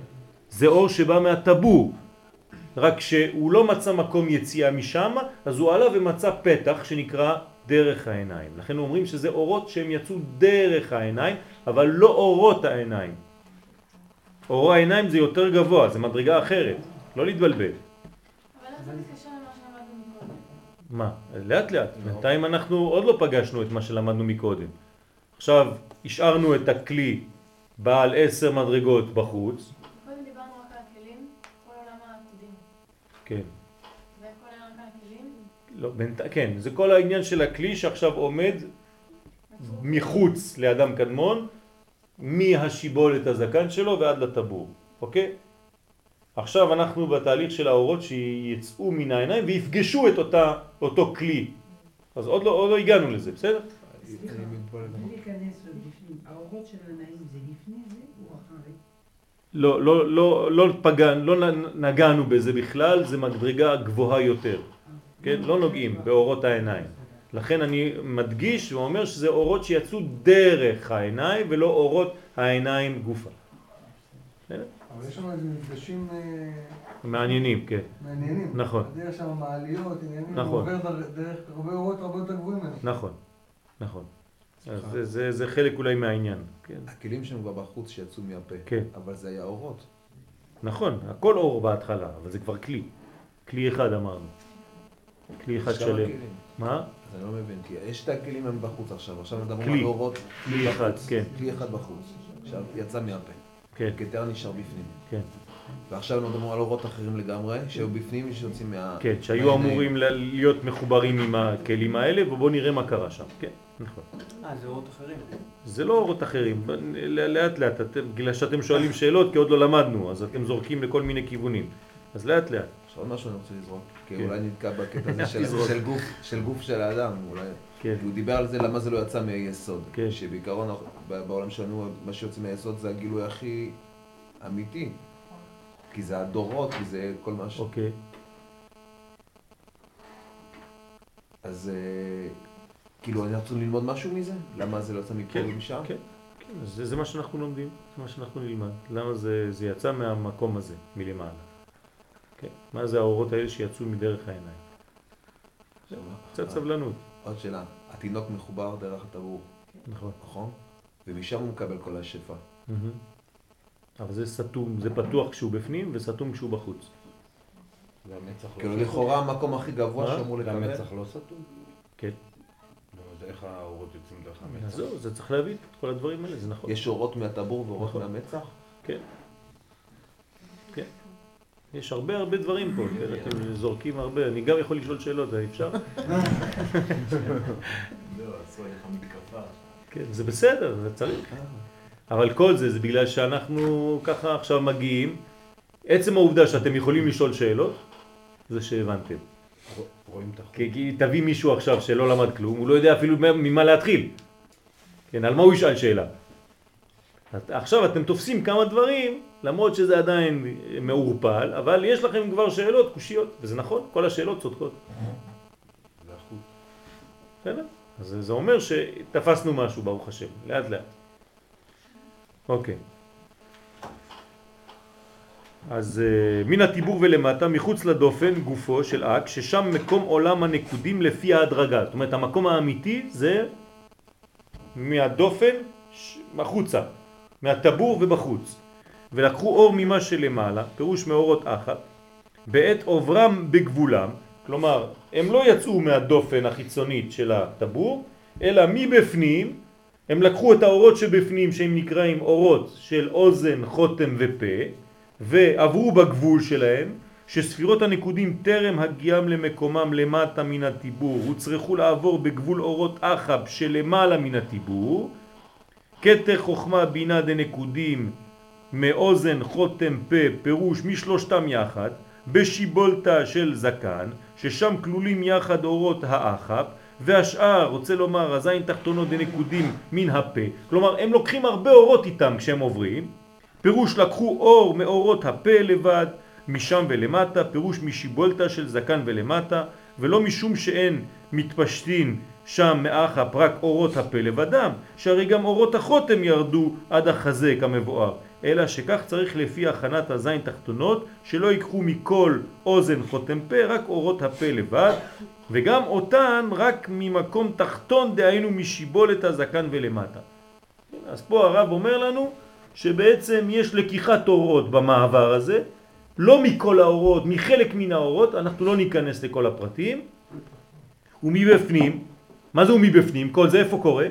זה אור שבא מהטבור, רק שהוא לא מצא מקום יציאה משם, אז הוא עלה ומצא פתח שנקרא דרך העיניים. לכן אומרים שזה אורות שהם יצאו דרך העיניים, אבל לא אורות העיניים. אור העיניים זה יותר גבוה, זה מדרגה אחרת, לא להתבלבל. אבל איך זה מתקשר למה שלמדנו מקודם? מה? לאט לאט. בינתיים אנחנו עוד לא פגשנו את מה שלמדנו מקודם. עכשיו השארנו את הכלי בעל עשר מדרגות בחוץ. קודם דיברנו רק על הכלים, כל עולם העתידים. כן. לא, בינתי, כן, זה כל העניין של הכלי שעכשיו עומד מחוץ לאדם קדמון, מהשיבולת הזקן שלו ועד לטבור, אוקיי? עכשיו אנחנו בתהליך של האורות שיצאו מן העיניים ויפגשו את אותה, אותו כלי. אז עוד לא, עוד לא הגענו לזה, בסדר? סליחה. בלי להיכנס לבפנים, האורות של העיניים זה לפני זה? לא, לא, לא, לא פגענו, לא נגענו בזה בכלל, זה מדרגה גבוהה יותר. כן? לא נוגעים באורות העיניים. לכן אני מדגיש ואומר שזה אורות שיצאו דרך העיניים ולא אורות העיניים גופה. אבל יש לנו איזה מפגשים אה, מעניינים, כן. מעניינים. נכון. בדרך שם מעליות, עניינים, נכון. הוא עובר דר- דרך הרבה אורות הרבה יותר גבוהים. נכון, נכון. אז זה, זה, זה חלק אולי מהעניין. כן. הכלים שהם כבר בחוץ שיצאו מהפה. כן. אבל זה היה אורות. נכון, הכל אור בהתחלה, אבל זה כבר כלי. כלי אחד אמרנו. כלי אחד שלם. כלים. מה? אני לא מבין, כי יש את הכלים הם בחוץ עכשיו, עכשיו מדברים. על אורות. כלי אחד, בחוץ. כן. כלי אחד בחוץ. עכשיו יצא מהפה. כן, כתר נשאר בפנים. כן. ועכשיו אנחנו מדברים על אורות אחרים לגמרי, שהיו בפנים ושיוצאים מה... כן, שהיו. אמורים להיות מחוברים עם הכלים האלה, ובואו נראה מה קרה שם. כן, נכון. אה, זה אורות אחרים. זה לא אורות אחרים, לאט לאט, אתם, בגלל שאתם שואלים שאלות, כי עוד לא למדנו, אז אתם זורקים לכל מיני כיוונים. אז לאט לאט. עכשיו עוד משהו אני רוצה לזרוק, כי כן. אולי נתקע בקטע הזה של- גוף- של גוף של האדם, אולי. כן, כי הוא דיבר על זה למה זה לא יצא מהיסוד. כן. שבעיקרון בעולם שלנו מה שיוצא מהיסוד זה הגילוי הכי אמיתי. כי זה הדורות, כי זה כל מה ש... אוקיי. אז אה, כאילו, אני רוצה ללמוד משהו מזה? למה זה לא יצא מפה ומשם? כן, כן, זה, זה מה שאנחנו לומדים, זה מה שאנחנו נלמד. למה זה, זה יצא מהמקום הזה, מלמעלה. כן, מה זה האורות האלה שיצאו מדרך העיניים? זהו, קצת סבלנות. עוד שאלה, התינוק מחובר דרך הטבור, נכון. נכון? ומשם הוא מקבל כל השפע. אבל זה סתום, זה פתוח כשהוא בפנים וסתום כשהוא בחוץ. והמצח לא כאילו סתום? לכאורה המקום הכי גבוה? שאמור לקבל. והמצח לא סתום? כן. לא, איך האורות יוצאים דרך אז המצח? זהו, זה צריך להבין את כל הדברים האלה, זה נכון. יש אורות מהטבור ואורות נכון. מהמצח? כן. כן. יש הרבה הרבה דברים פה, כן, אתם זורקים הרבה, אני גם יכול לשאול שאלות, אפשר? זהו, עשו עליך מתקפה. כן, זה בסדר, זה צריך. אבל כל זה, זה בגלל שאנחנו ככה עכשיו מגיעים. עצם העובדה שאתם יכולים לשאול שאלות, זה שהבנתם. רואים את החור. כי, תביא מישהו עכשיו שלא למד כלום, הוא לא יודע אפילו ממה להתחיל. כן, על מה הוא ישאל שאלה? עכשיו אתם תופסים כמה דברים, למרות שזה עדיין מעורפל, אבל יש לכם כבר שאלות, קושיות, וזה נכון, כל השאלות צודקות. בסדר? אז זה- זה אומר שתפסנו משהו, ברוך השם, לאט לאט. אוקיי. אז uh, מן הטיבור ולמטה, מחוץ לדופן, גופו של אק, ששם מקום עולם הנקודים לפי ההדרגה. זאת אומרת, המקום האמיתי זה מהדופן החוצה, מהטבור ובחוץ. ולקחו אור ממה שלמעלה, פירוש מאורות אחת, בעת עוברם בגבולם, כלומר, הם לא יצאו מהדופן החיצונית של הטבור, אלא מבפנים, הם לקחו את האורות שבפנים, שהם נקראים אורות של אוזן, חותם ופה, ועברו בגבול שלהם, שספירות הנקודים טרם הגיעם למקומם למטה מן הטיבור, הוצרכו לעבור בגבול אורות אחב שלמעלה מן הטיבור, כתר חוכמה בינה דנקודים מאוזן חותם פה פירוש משלושתם יחד בשיבולתה של זקן ששם כלולים יחד אורות האחב והשאר רוצה לומר הזין תחתונות דנקודים מן הפה. כלומר הם לוקחים הרבה אורות איתם כשהם עוברים פירוש לקחו אור מאורות הפה לבד משם ולמטה פירוש משיבולתה של זקן ולמטה ולא משום שאין מתפשטין שם מאחף רק אורות הפה לבדם, שהרי גם אורות החותם ירדו עד החזה כמבואר, אלא שכך צריך לפי הכנת הזין תחתונות, שלא ייקחו מכל אוזן חותם פה, רק אורות הפה לבד, וגם אותן רק ממקום תחתון, דהיינו משיבולת הזקן ולמטה. אז פה הרב אומר לנו שבעצם יש לקיחת אורות במעבר הזה, לא מכל האורות, מחלק מן האורות, אנחנו לא ניכנס לכל הפרטים, ומבפנים, מה זה ומבפנים? כל זה איפה קורה?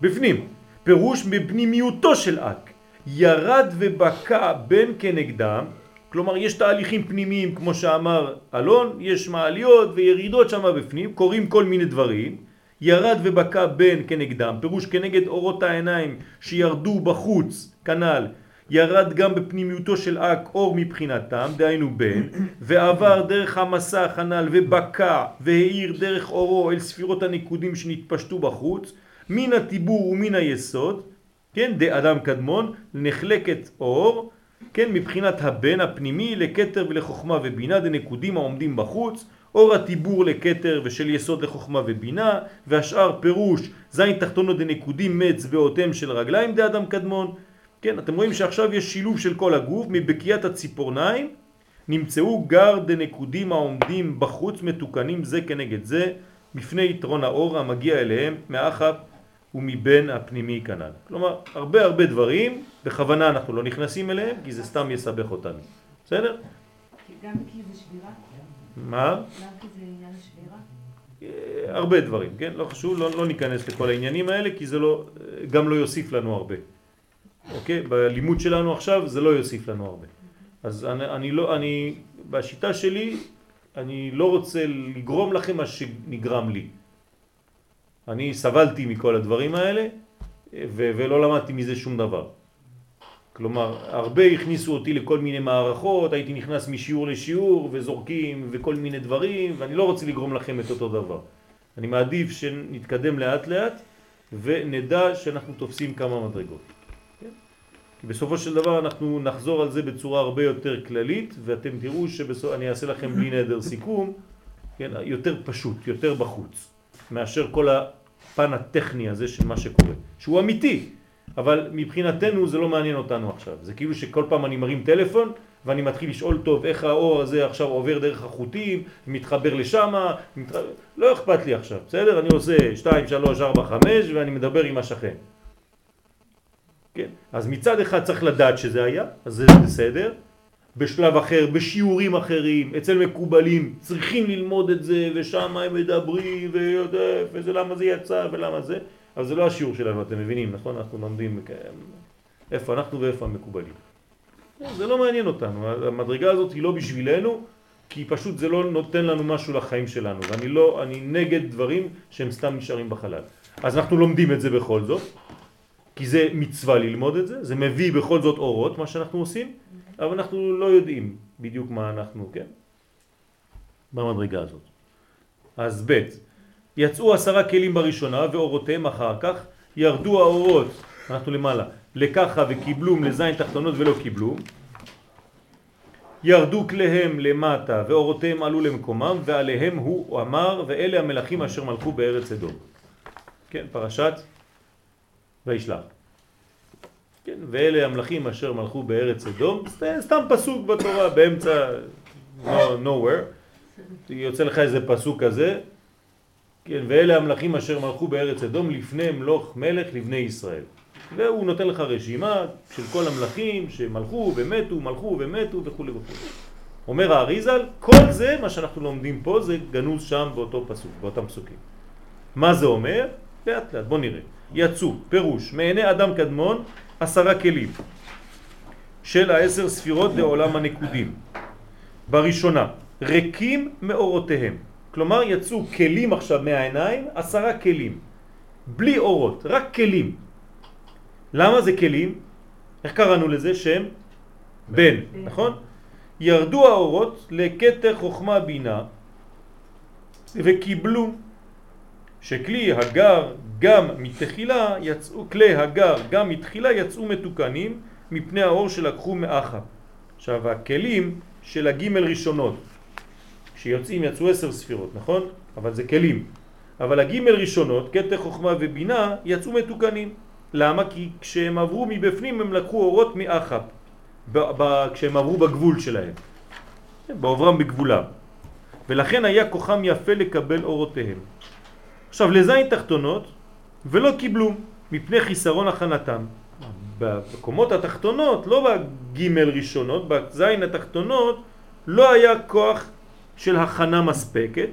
בפנים. פירוש בפנימיותו של אק. ירד ובקע בין כנגדם, כלומר יש תהליכים פנימיים כמו שאמר אלון, יש מעליות וירידות שם בפנים, קורים כל מיני דברים, ירד ובקע בין כנגדם, פירוש כנגד אורות העיניים שירדו בחוץ, כנ"ל, ירד גם בפנימיותו של אק אור מבחינתם, דהיינו בין, ועבר דרך המסך הנ"ל ובקע והאיר דרך אורו אל ספירות הנקודים שנתפשטו בחוץ, מן הטיבור ומן היסוד, כן, דאדם קדמון, נחלקת אור, כן, מבחינת הבן הפנימי לכתר ולחוכמה ובינה דנקודים העומדים בחוץ, אור הטיבור לכתר ושל יסוד לחוכמה ובינה, והשאר פירוש זין תחתונות דנקודים מאצבעותיהם של רגליים דאדם קדמון, כן, אתם רואים שעכשיו יש שילוב של כל הגוף, מבקיית הציפורניים נמצאו גר דנקודים העומדים בחוץ מתוקנים זה כנגד זה, בפני יתרון האור המגיע אליהם מאחף ומבין הפנימי כנ"ל. כלומר, הרבה הרבה דברים, בכוונה אנחנו לא נכנסים אליהם, כי זה סתם יסבך אותנו. בסדר? גם כי זה שבירה? מה? אה, הרבה דברים, כן? לא חשוב, לא, לא ניכנס לכל העניינים האלה, כי זה לא, גם לא יוסיף לנו הרבה. אוקיי? בלימוד שלנו עכשיו זה לא יוסיף לנו הרבה. אז אני, אני לא, אני, בשיטה שלי, אני לא רוצה לגרום לכם מה שנגרם לי. אני סבלתי מכל הדברים האלה, ו- ולא למדתי מזה שום דבר. כלומר, הרבה הכניסו אותי לכל מיני מערכות, הייתי נכנס משיעור לשיעור וזורקים וכל מיני דברים, ואני לא רוצה לגרום לכם את אותו דבר. אני מעדיף שנתקדם לאט לאט ונדע שאנחנו תופסים כמה מדרגות. כן? בסופו של דבר אנחנו נחזור על זה בצורה הרבה יותר כללית, ואתם תראו שאני אעשה לכם בלי נדר סיכום, כן, יותר פשוט, יותר בחוץ, מאשר כל הפן הטכני הזה של מה שקורה, שהוא אמיתי, אבל מבחינתנו זה לא מעניין אותנו עכשיו. זה כאילו שכל פעם אני מרים טלפון ואני מתחיל לשאול טוב איך האור הזה עכשיו עובר דרך החוטים, מתחבר לשם, מתח... לא אכפת לי עכשיו, בסדר? אני עושה 2, 3, 4, 5 ואני מדבר עם השכן. כן? אז מצד אחד צריך לדעת שזה היה, אז זה בסדר. בשלב אחר, בשיעורים אחרים, אצל מקובלים צריכים ללמוד את זה ושם הם מדברים ויודע וזה למה זה יצא ולמה זה אבל זה לא השיעור שלנו, אתם מבינים, נכון? אנחנו לומדים איפה אנחנו ואיפה המקובלים. זה לא מעניין אותנו, המדרגה הזאת היא לא בשבילנו, כי פשוט זה לא נותן לנו משהו לחיים שלנו, ואני לא, אני נגד דברים שהם סתם נשארים בחלל. אז אנחנו לומדים את זה בכל זאת, כי זה מצווה ללמוד את זה, זה מביא בכל זאת אורות, מה שאנחנו עושים, אבל אנחנו לא יודעים בדיוק מה אנחנו, כן? במדרגה הזאת. אז ב' יצאו עשרה כלים בראשונה ואורותיהם אחר כך, ירדו האורות, אנחנו למעלה, לככה וקיבלום לזין תחתונות ולא קיבלום, ירדו כליהם למטה ואורותיהם עלו למקומם ועליהם הוא אמר ואלה המלאכים אשר מלכו בארץ אדום. כן, פרשת וישלח. כן, ואלה המלאכים אשר מלכו בארץ אדום, סתם פסוק בתורה באמצע no, nowhere, יוצא לך איזה פסוק כזה, כן, ואלה המלאכים אשר מלכו בארץ אדום לפני מלוך מלך לבני ישראל. והוא נותן לך רשימה של כל המלאכים שמלכו ומתו, מלכו ומתו וכו' וכו'. אומר האריזל, כל זה, מה שאנחנו לומדים פה, זה גנוז שם באותו פסוק, באותם פסוקים. מה זה אומר? לאט לאט, בוא נראה. יצאו, פירוש, מעיני אדם קדמון עשרה כלים של העשר ספירות לעולם הנקודים. בראשונה, ריקים מאורותיהם. כלומר יצאו כלים עכשיו מהעיניים, עשרה כלים. בלי אורות, רק כלים. למה זה כלים? איך קראנו לזה? שם בן, נכון? ירדו האורות לקטר חוכמה בינה וקיבלו שכלי הגר גם מתחילה יצאו, כלי הגר גם מתחילה יצאו מתוקנים מפני האור שלקחו מאחה. עכשיו הכלים של הגימל ראשונות שיוצאים יצאו עשר ספירות, נכון? אבל זה כלים. אבל הגימל ראשונות, קטע חוכמה ובינה, יצאו מתוקנים. למה? כי כשהם עברו מבפנים הם לקחו אורות מאחב, כשהם עברו בגבול שלהם, בעוברם בגבולם. ולכן היה כוחם יפה לקבל אורותיהם. עכשיו לזין תחתונות ולא קיבלו מפני חיסרון הכנתם. בקומות התחתונות, לא בגימל ראשונות, בזין התחתונות לא היה כוח של הכנה מספקת,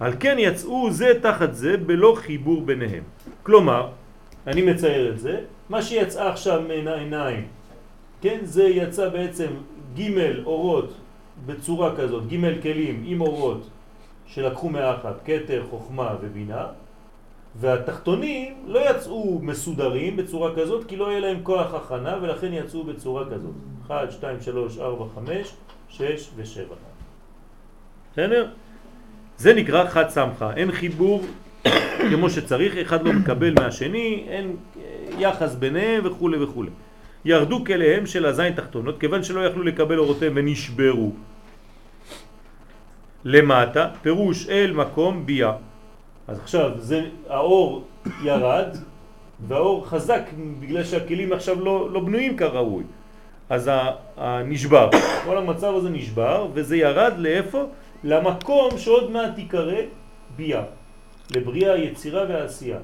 על כן יצאו זה תחת זה בלא חיבור ביניהם. כלומר, אני מצייר את זה, מה שיצא עכשיו מן העיניים, כן, זה יצא בעצם ג' אורות בצורה כזאת, ג' כלים עם אורות שלקחו מאחת, כתר, חוכמה ובינה, והתחתונים לא יצאו מסודרים בצורה כזאת כי לא יהיה להם כוח הכנה ולכן יצאו בצורה כזאת. 1, 2, 3, 4, 5, 6 ו-7. בסדר? זה נקרא חד סמכה, אין חיבור כמו שצריך, אחד לא מקבל מהשני, אין יחס ביניהם וכו' וכו'. ירדו כליהם של הזין תחתונות, כיוון שלא יכלו לקבל אורותיהם ונשברו. למטה, פירוש אל מקום ביה. אז עכשיו, זה, האור ירד, והאור חזק בגלל שהכלים עכשיו לא, לא בנויים כראוי. אז הנשבר, כל המצב הזה נשבר, וזה ירד לאיפה? למקום שעוד מעט יקרא ביה, לבריאה, יצירה ועשייה.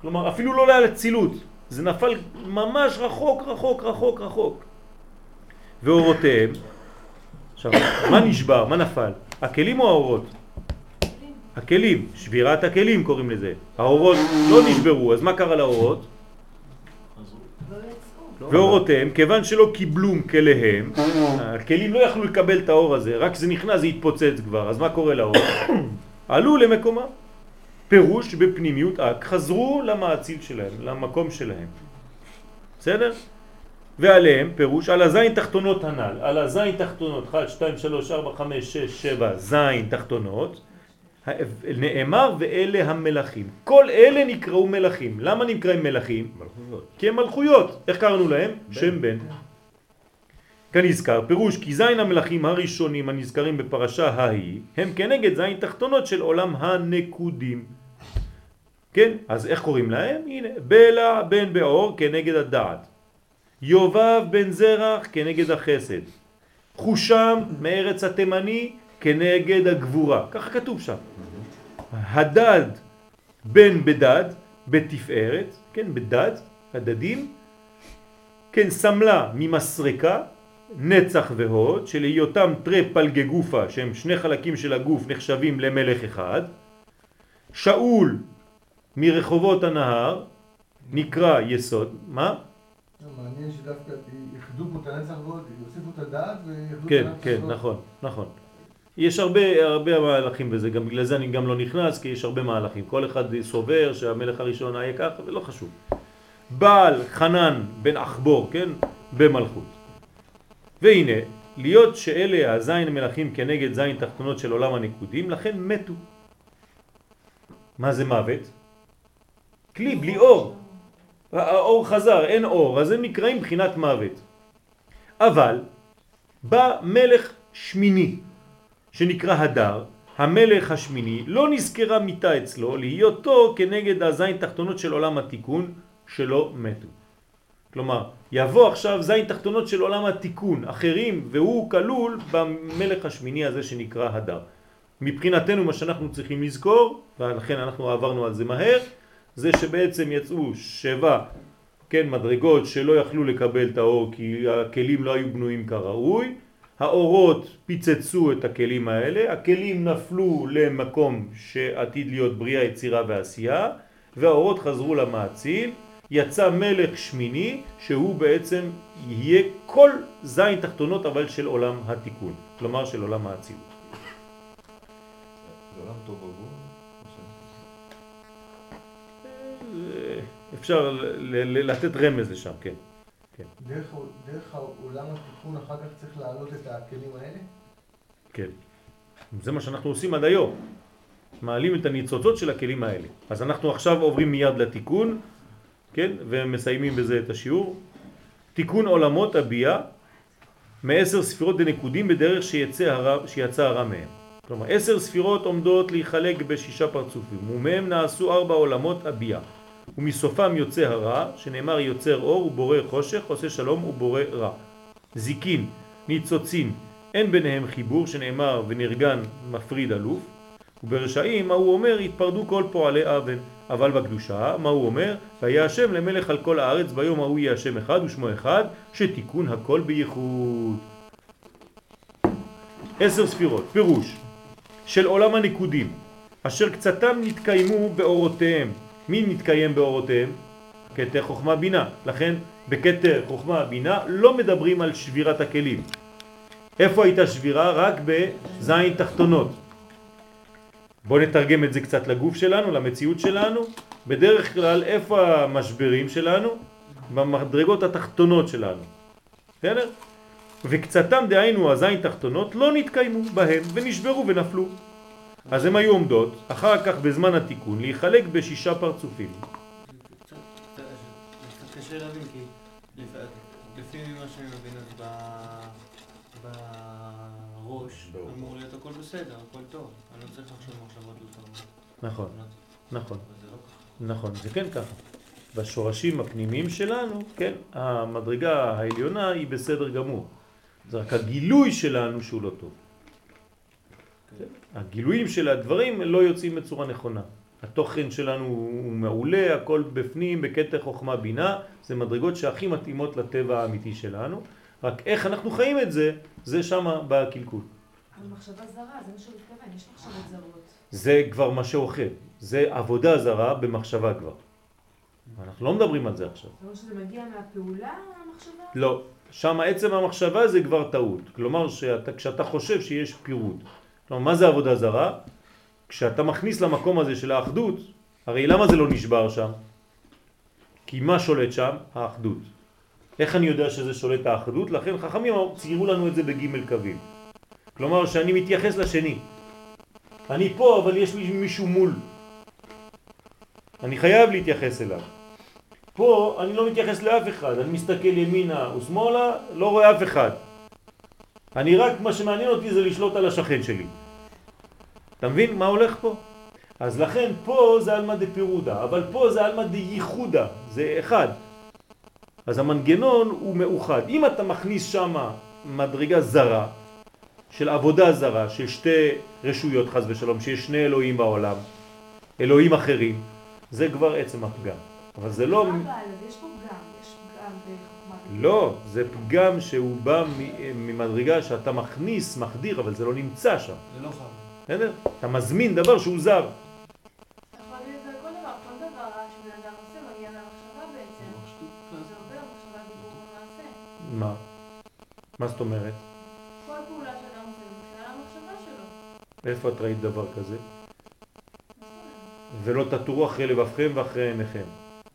כלומר, אפילו לא לאצילות, זה נפל ממש רחוק, רחוק, רחוק, רחוק. ואורותיהם, עכשיו, מה נשבר? מה נפל? הכלים או האורות? הכלים, שבירת הכלים קוראים לזה. האורות לא נשברו, אז מה קרה לאורות? ואורותיהם, כיוון שלא קיבלו כליהם, הכלים לא יכלו לקבל את האור הזה, רק זה נכנס, זה התפוצץ כבר, אז מה קורה לאור? עלו למקומה. פירוש בפנימיות אק, חזרו למעציל שלהם, למקום שלהם. בסדר? ועליהם פירוש על הזין תחתונות הנ"ל, על הזין תחתונות 1, 2, 3, 4, 5, 6, 7 זין תחתונות נאמר ואלה המלאכים. כל אלה נקראו מלאכים. למה נקראים מלאכים? מלכויות. כי הם מלכויות. איך קראנו להם? בן. שם בן. כנזכר, פירוש כי זין המלאכים הראשונים הנזכרים בפרשה ההיא הם כנגד זין תחתונות של עולם הנקודים. כן, אז איך קוראים להם? הנה, בלע בן באור כנגד הדעת, יובב בן זרח כנגד החסד, חושם מארץ התימני כנגד הגבורה, ככה כתוב שם. הדד בן בדד בתפארת, כן, בדד, הדדים, כן, סמלה ממסרקה, נצח והוד, שלהיותם תרי פלגי גופה, שהם שני חלקים של הגוף נחשבים למלך אחד, שאול מרחובות הנהר, נקרא יסוד, מה? מעניין שדווקא איחדו פה את הנצח ועוד, יוסיפו את הדעת ויחדו כן, כן, נכון, נכון. יש הרבה, הרבה מהלכים בזה, גם בגלל זה אני גם לא נכנס, כי יש הרבה מהלכים. כל אחד סובר שהמלך הראשון היה ככה, ולא חשוב. בעל חנן בן אחבור, כן, במלכות. והנה, להיות שאלה הזין מלכים כנגד זין תחתונות של עולם הנקודים, לכן מתו. מה זה מוות? כלי בלי אור. האור חזר, אין אור, אז הם נקראים בחינת מוות. אבל בא מלך שמיני, שנקרא הדר, המלך השמיני, לא נזכרה מיטה אצלו להיותו כנגד הזין תחתונות של עולם התיקון שלא מתו. כלומר, יבוא עכשיו זין תחתונות של עולם התיקון, אחרים, והוא כלול במלך השמיני הזה שנקרא הדר. מבחינתנו מה שאנחנו צריכים לזכור, ולכן אנחנו עברנו על זה מהר, זה שבעצם יצאו שבע כן, מדרגות שלא יכלו לקבל את האור כי הכלים לא היו בנויים כראוי, האורות פיצצו את הכלים האלה, הכלים נפלו למקום שעתיד להיות בריאה, יצירה ועשייה, והאורות חזרו למעציל, יצא מלך שמיני שהוא בעצם יהיה כל זין תחתונות אבל של עולם התיקון, כלומר של עולם האצילות. עבור? אפשר לתת רמז לשם, כן. כן. דרך, דרך עולם התיקון אחר כך צריך להעלות את הכלים האלה? כן. זה מה שאנחנו עושים עד היום. מעלים את הניצוצות של הכלים האלה. אז אנחנו עכשיו עוברים מיד לתיקון, כן? ומסיימים בזה את השיעור. תיקון עולמות הביאה מעשר ספירות דנקודים בדרך שיצא הרע, שיצא הרע מהם. כלומר, עשר ספירות עומדות להיחלק בשישה פרצופים, ומהם נעשו ארבע עולמות הביאה. ומסופם יוצא הרע, שנאמר יוצר אור ובורא חושך, עושה שלום ובורא רע. זיקין, ניצוצין, אין ביניהם חיבור, שנאמר ונרגן מפריד אלוף, וברשעים מה הוא אומר? התפרדו כל פועלי אבן, אבל בקדושה מה הוא אומר? והיה השם למלך על כל הארץ ביום ההוא יהיה השם אחד ושמו אחד שתיקון הכל בייחוד. עשר ספירות, פירוש של עולם הנקודים אשר קצתם נתקיימו באורותיהם מי מתקיים באורותיהם? כתר חוכמה בינה. לכן בכתר חוכמה בינה לא מדברים על שבירת הכלים. איפה הייתה שבירה? רק בזין תחתונות. בואו נתרגם את זה קצת לגוף שלנו, למציאות שלנו. בדרך כלל איפה המשברים שלנו? במדרגות התחתונות שלנו. בסדר? וקצתם דהיינו הזין תחתונות לא נתקיימו בהם ונשברו ונפלו. אז הן היו עומדות, אחר כך בזמן התיקון, להיחלק בשישה פרצופים. קצת קשה להבין, כי לפי מה שאני מבין, אז בראש אמור להיות הכל בסדר, הכל טוב. אני לא צריך לחשוב מחשבות לא טובות. נכון, נכון. נכון, זה כן ככה. בשורשים הפנימיים שלנו, כן, המדרגה העליונה היא בסדר גמור. זה רק הגילוי שלנו שהוא לא טוב. הגילויים של הדברים לא יוצאים בצורה נכונה. התוכן שלנו הוא מעולה, הכל בפנים, בקטר חוכמה בינה, זה מדרגות שהכי מתאימות לטבע האמיתי שלנו, רק איך אנחנו חיים את זה, זה שם בקלקול. אבל מחשבה זרה, זה מה שהוא מתכוון, יש מחשבות זרות. זה כבר משהו אחר, זה עבודה זרה במחשבה כבר. אנחנו לא מדברים על זה עכשיו. זאת אומרת שזה מגיע מהפעולה, המחשבה? לא, שם עצם המחשבה זה כבר טעות. כלומר, שאתה, כשאתה חושב שיש פירוד, כלומר, מה זה עבודה זרה? כשאתה מכניס למקום הזה של האחדות, הרי למה זה לא נשבר שם? כי מה שולט שם? האחדות. איך אני יודע שזה שולט האחדות? לכן חכמים ציירו לנו את זה בג' קווים. כלומר שאני מתייחס לשני. אני פה אבל יש מישהו מול. אני חייב להתייחס אליו. פה אני לא מתייחס לאף אחד, אני מסתכל ימינה ושמאלה, לא רואה אף אחד. אני רק, מה שמעניין אותי זה לשלוט על השכן שלי. אתה מבין מה הולך פה? אז לכן פה זה אלמא דפירודה, אבל פה זה אלמא דייחודה, זה אחד. אז המנגנון הוא מאוחד. אם אתה מכניס שם מדרגה זרה, של עבודה זרה, של שתי רשויות חז ושלום, שיש שני אלוהים בעולם, אלוהים אחרים, זה כבר עצם הפגם. אבל זה לא... יש פה פגם, יש פגם בחוכמה. לא, זה פגם שהוא בא ממדרגה שאתה מכניס, מחדיר, אבל זה לא נמצא שם. זה לא חייב. בסדר? אתה מזמין דבר שהוא זר. מה? מה זאת אומרת? כל פעולה שאדם עושה זה בגלל המחשבה שלו. איפה את ראית דבר כזה? ולא תטורו אחרי לבבכם ואחרי עיניכם.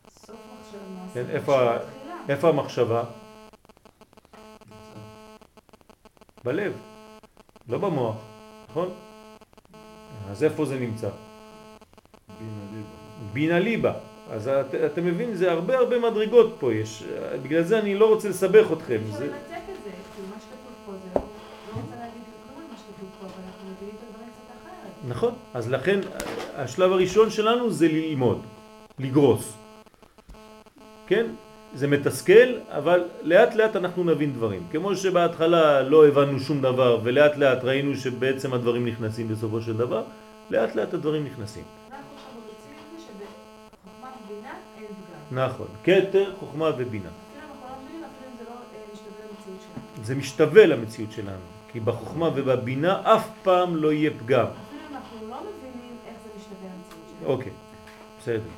סוף מחשבה. כן, איפה, איפה המחשבה? בלב, לא במוח, נכון? אז איפה זה נמצא? בינה ליבה. בינה ליבה. אז את, אתה מבין, זה הרבה הרבה מדרגות פה יש. בגלל זה אני לא רוצה לסבך אתכם. אפשר זה... לנתק את זה, כאילו מה שכתוב פה זה לא, לא רוצה להגיד כלום על מה שכתוב פה, אבל אנחנו מבינים את הדברים קצת אחרת. נכון. אז לכן השלב הראשון שלנו זה ללמוד, לגרוס. כן? זה מתסכל, אבל לאט לאט אנחנו נבין דברים. כמו שבהתחלה לא הבנו שום דבר, ולאט לאט ראינו שבעצם הדברים נכנסים בסופו של דבר, לאט לאט הדברים נכנסים. נכון. כתר, חוכמה ובינה. לא זה לא אה, משתווה למציאות שלנו. זה משתווה למציאות שלנו. כי בחוכמה ובבינה אף פעם לא יהיה פגם. אפילו אנחנו לא מבינים איך זה משתווה למציאות שלנו. אוקיי, בסדר.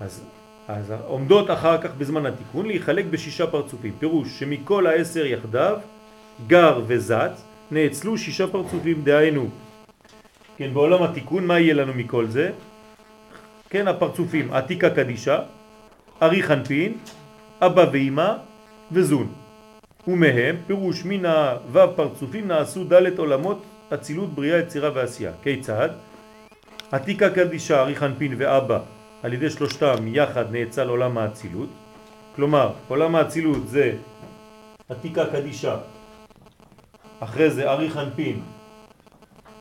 אז, אז עומדות אחר כך בזמן התיקון להיחלק בשישה פרצופים. פירוש שמכל העשר יחדיו, גר וזץ, נאצלו שישה פרצופים, דהיינו. כן, בעולם התיקון, מה יהיה לנו מכל זה? כן, הפרצופים, עתיקה קדישה, ארי חנפין, אבא ואימא וזון. ומהם פירוש מן הוו פרצופים נעשו דלת עולמות אצילות בריאה יצירה ועשייה. כיצד? עתיקה קדישה, ארי חנפין ואבא על ידי שלושתם יחד נאצל עולם האצילות. כלומר, עולם האצילות זה עתיקה קדישה, אחרי זה ארי חנפין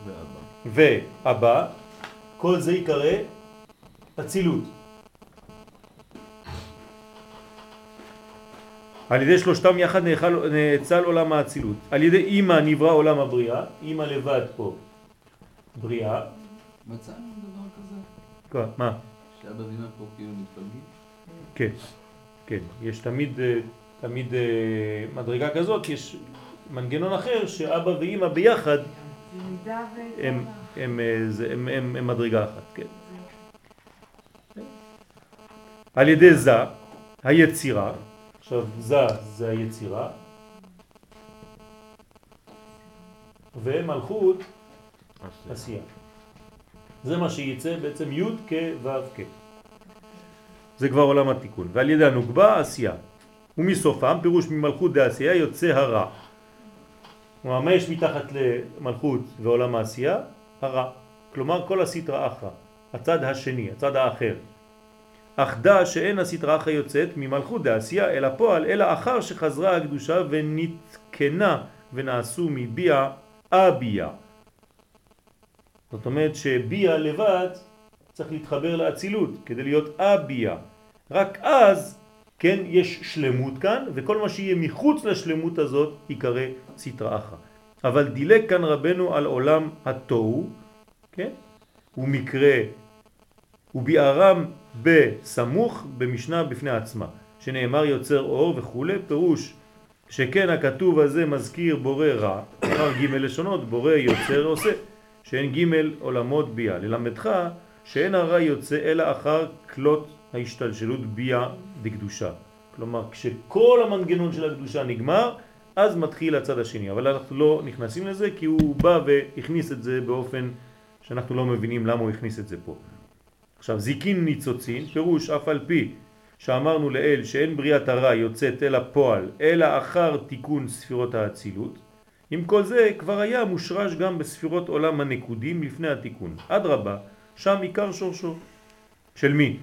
ואבא. ואבא, כל זה יקרא אצילות. על ידי שלושתם יחד נאכל, נאצל עולם האצילות. על ידי אימא נברא עולם הבריאה, אימא לבד פה בריאה. מצאנו דבר כזה? מה? שאבא ואמא פה כאילו מתפלגים? כן, כן. יש תמיד, אה, תמיד אה, מדרגה כזאת, יש מנגנון אחר שאבא ואימא ביחד ו... הם, הם, אה, זה- הם, הם, הם מדרגה אחת, כן. על ידי זה, היצירה, עכשיו זה זה היצירה, ומלכות עשייה. זה מה שייצא בעצם י' כ' ו' כ'. זה כבר עולם התיקון. ועל ידי הנוגבה עשייה. ומסופם פירוש ממלכות דעשייה יוצא הרע. כלומר, מה יש מתחת למלכות ועולם העשייה? הרע. כלומר, כל הסטרא אחרא. הצד השני, הצד האחר. אך דע שאין הסטרא אחרא יוצאת ממלכות דעשייה אל הפועל, אלא אחר שחזרה הקדושה ונתקנה ונעשו מביע אביה. זאת אומרת שביע לבד צריך להתחבר לאצילות כדי להיות אביה. רק אז, כן, יש שלמות כאן, וכל מה שיהיה מחוץ לשלמות הזאת יקרא סטרא אחרא. אבל דילג כאן רבנו על עולם התוהו, כן? הוא מקרה, הוא ביארם בסמוך במשנה בפני עצמה, שנאמר יוצר אור וכו', פירוש שכן הכתוב הזה מזכיר בורא רע, כלומר ג' לשונות, בורא יוצר עושה, שאין ג' עולמות ביה, ללמדך שאין הרע יוצא אלא אחר כלות ההשתלשלות ביה דקדושה. כלומר, כשכל המנגנון של הקדושה נגמר, אז מתחיל הצד השני, אבל אנחנו לא נכנסים לזה כי הוא בא והכניס את זה באופן שאנחנו לא מבינים למה הוא הכניס את זה פה. עכשיו, זיקין ניצוצין, פירוש אף על פי שאמרנו לאל שאין בריאת הרע יוצאת אל הפועל, אלא אחר תיקון ספירות האצילות, עם כל זה כבר היה מושרש גם בספירות עולם הנקודים לפני התיקון. אדרבה, שם עיקר שורשו. של מי?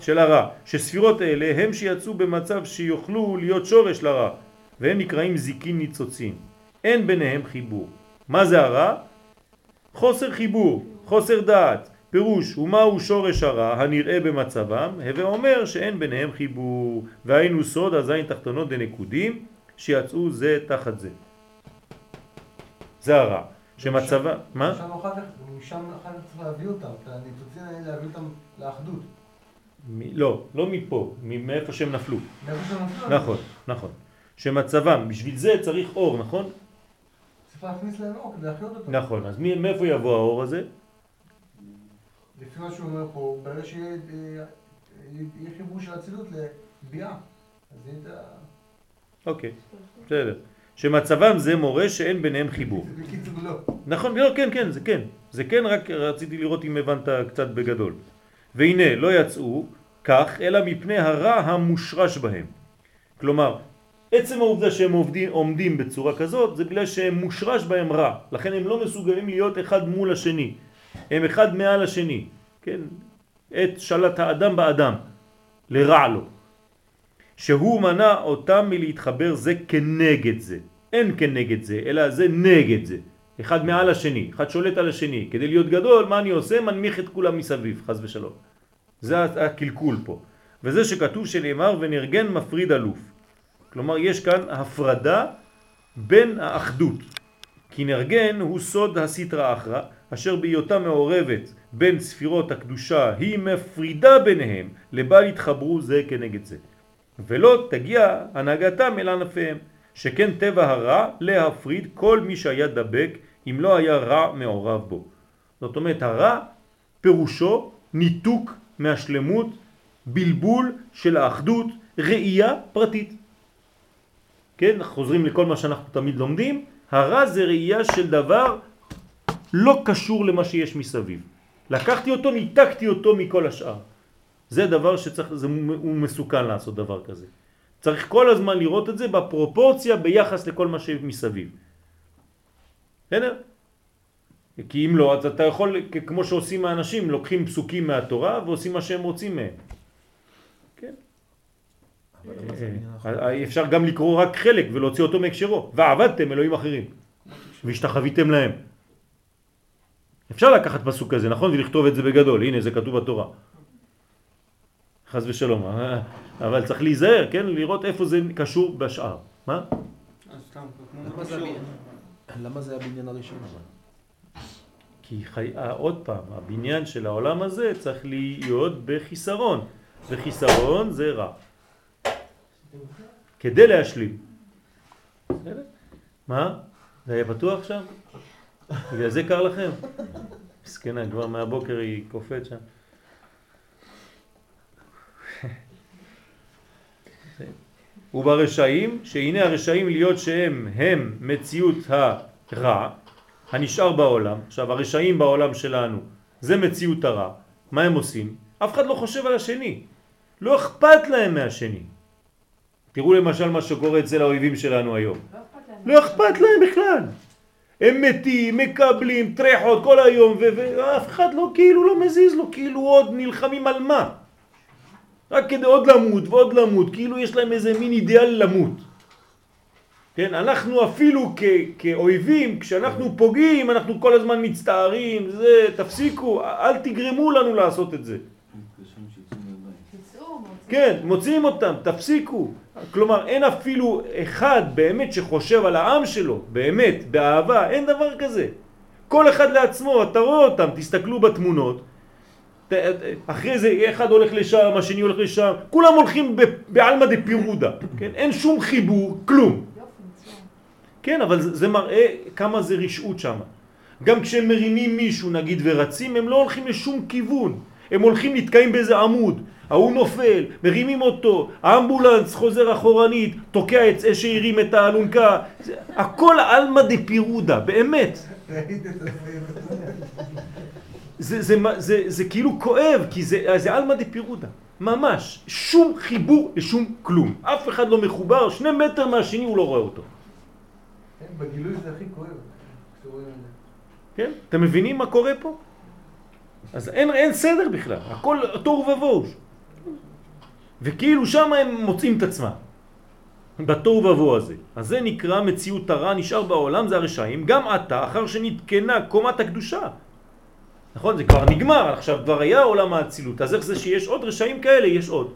של הרע. שספירות אלה הם שיצאו במצב שיוכלו להיות שורש לרע, והם נקראים זיקין ניצוצין. אין ביניהם חיבור. מה זה הרע? חוסר חיבור, חוסר דעת, פירוש ומהו שורש הרע הנראה במצבם, הווה אומר שאין ביניהם חיבור, והיינו סוד הזין תחתונות דנקודים שיצאו זה תחת זה. זה הרע. שמצבה, מה? משם אחר כך צריך להביא אותם, את הניתוצים האלה להביא אותם לאחדות. מ- לא, לא מפה, מאיפה שהם נפלו. מאיפה שהם נפלו. נכון, נכון. שמצבם, בשביל זה צריך אור, נכון? צריך להכניס להם אור כדי להחיות. נכון, אז מי- מאיפה יבוא האור הזה? לפי מה שהוא אומר פה, ברגע שיהיה אה, חיבור של אצילות לביאה, אז יהיה את ה... אוקיי, בסדר. שמצבם זה מורה שאין ביניהם חיבור. בקיצור לא. נכון, לא, כן, כן, זה כן. זה כן, רק רציתי לראות אם הבנת קצת בגדול. והנה, לא יצאו כך, אלא מפני הרע המושרש בהם. כלומר, עצם העובדה שהם עובדים, עומדים בצורה כזאת, זה בגלל שהם מושרש בהם רע. לכן הם לא מסוגלים להיות אחד מול השני. הם אחד מעל השני. כן? את שלט האדם באדם. לרע לו. שהוא מנע אותם מלהתחבר זה כנגד זה. אין כנגד זה, אלא זה נגד זה. אחד מעל השני, אחד שולט על השני. כדי להיות גדול, מה אני עושה? מנמיך את כולם מסביב, חז ושלום. זה הקלקול פה. וזה שכתוב שנאמר ונרגן מפריד אלוף. כלומר, יש כאן הפרדה בין האחדות. כי נרגן הוא סוד הסטרא אחרא, אשר בהיותה מעורבת בין ספירות הקדושה היא מפרידה ביניהם, לבל יתחברו זה כנגד זה. ולא תגיע הנהגתם אל ענפיהם, שכן טבע הרע להפריד כל מי שהיה דבק אם לא היה רע מעורב בו. זאת אומרת הרע פירושו ניתוק מהשלמות, בלבול של האחדות, ראייה פרטית. כן, חוזרים לכל מה שאנחנו תמיד לומדים, הרע זה ראייה של דבר לא קשור למה שיש מסביב. לקחתי אותו, ניתקתי אותו מכל השאר. זה דבר שצריך, זה, הוא מסוכן לעשות דבר כזה. צריך כל הזמן לראות את זה בפרופורציה ביחס לכל מה שמסביב. בסדר? כי אם לא, אז אתה יכול, כמו שעושים האנשים, לוקחים פסוקים מהתורה ועושים מה שהם רוצים מהם. כן? אחר? אה, אפשר גם לקרוא רק חלק ולהוציא אותו מהקשרו. ועבדתם אלוהים אחרים. והשתחוויתם להם. אפשר לקחת פסוק כזה, נכון? ולכתוב את זה בגדול. הנה, זה כתוב בתורה. חז ושלום. אה, אבל צריך להיזהר, כן? לראות איפה זה קשור בשאר. מה? למה זה. הבניין- הראשון אבל? כי חי... אה, עוד פעם, הבניין של העולם הזה צריך להיות בחיסרון. וחיסרון זה רע. כדי להשלים. מה? זה היה פתוח שם? בגלל זה קר לכם? מסכנה, כבר מהבוקר היא קופאת שם. וברשעים, שהנה הרשעים להיות שהם הם מציאות הרע הנשאר בעולם. עכשיו הרשעים בעולם שלנו זה מציאות הרע. מה הם עושים? אף אחד לא חושב על השני. לא אכפת להם מהשני. תראו למשל מה שקורה אצל האויבים שלנו היום. לא אכפת להם. לא בכלל. הם מתים, מקבלים, טרחות כל היום, ואף אחד לא כאילו לא מזיז לו, כאילו עוד נלחמים על מה? רק כדי עוד למות ועוד למות, כאילו יש להם איזה מין אידיאל למות. כן, אנחנו אפילו כ- כאויבים, כשאנחנו פוגעים, אנחנו כל הזמן מצטערים, זה, תפסיקו, אל תגרמו לנו לעשות את זה. כן, מוציאים אותם, תפסיקו. כלומר, אין אפילו אחד באמת שחושב על העם שלו, באמת, באהבה, אין דבר כזה. כל אחד לעצמו, אתה רואה אותם, תסתכלו בתמונות. ת- אחרי זה אחד הולך לשם, השני הולך לשם, כולם הולכים בעלמא דפירודה, כן? אין שום חיבור, כלום. כן, אבל זה, מראה כמה זה רשעות שם. גם כשהם מרימים מישהו, נגיד, ורצים, הם לא הולכים לשום כיוון. הם הולכים נתקעים באיזה עמוד. ההוא נופל, מרימים אותו, האמבולנס חוזר אחורנית, תוקע את זה שהרים את האלונקה. זה, הכל עלמא דפירודה, באמת. הסרט? זה, זה, זה, זה, זה כאילו כואב, כי זה, זה עלמא דפירודה. ממש. שום חיבור לשום כלום. אף אחד לא מחובר, שני מטר מהשני הוא לא רואה אותו. כן, בגילוי זה הכי כואב. זה. כן? אתם מבינים מה קורה פה? אז אין, אין סדר בכלל, הכל תוהו ובוהו. וכאילו שם הם מוצאים את עצמם. בתוהו ובוהו הזה. אז זה נקרא מציאות הרע נשאר בעולם, זה הרשעים, גם עתה, אחר שנתקנה קומת הקדושה. נכון? זה כבר נגמר, עכשיו כבר היה עולם האצילות, אז איך זה שיש עוד רשעים כאלה? יש עוד.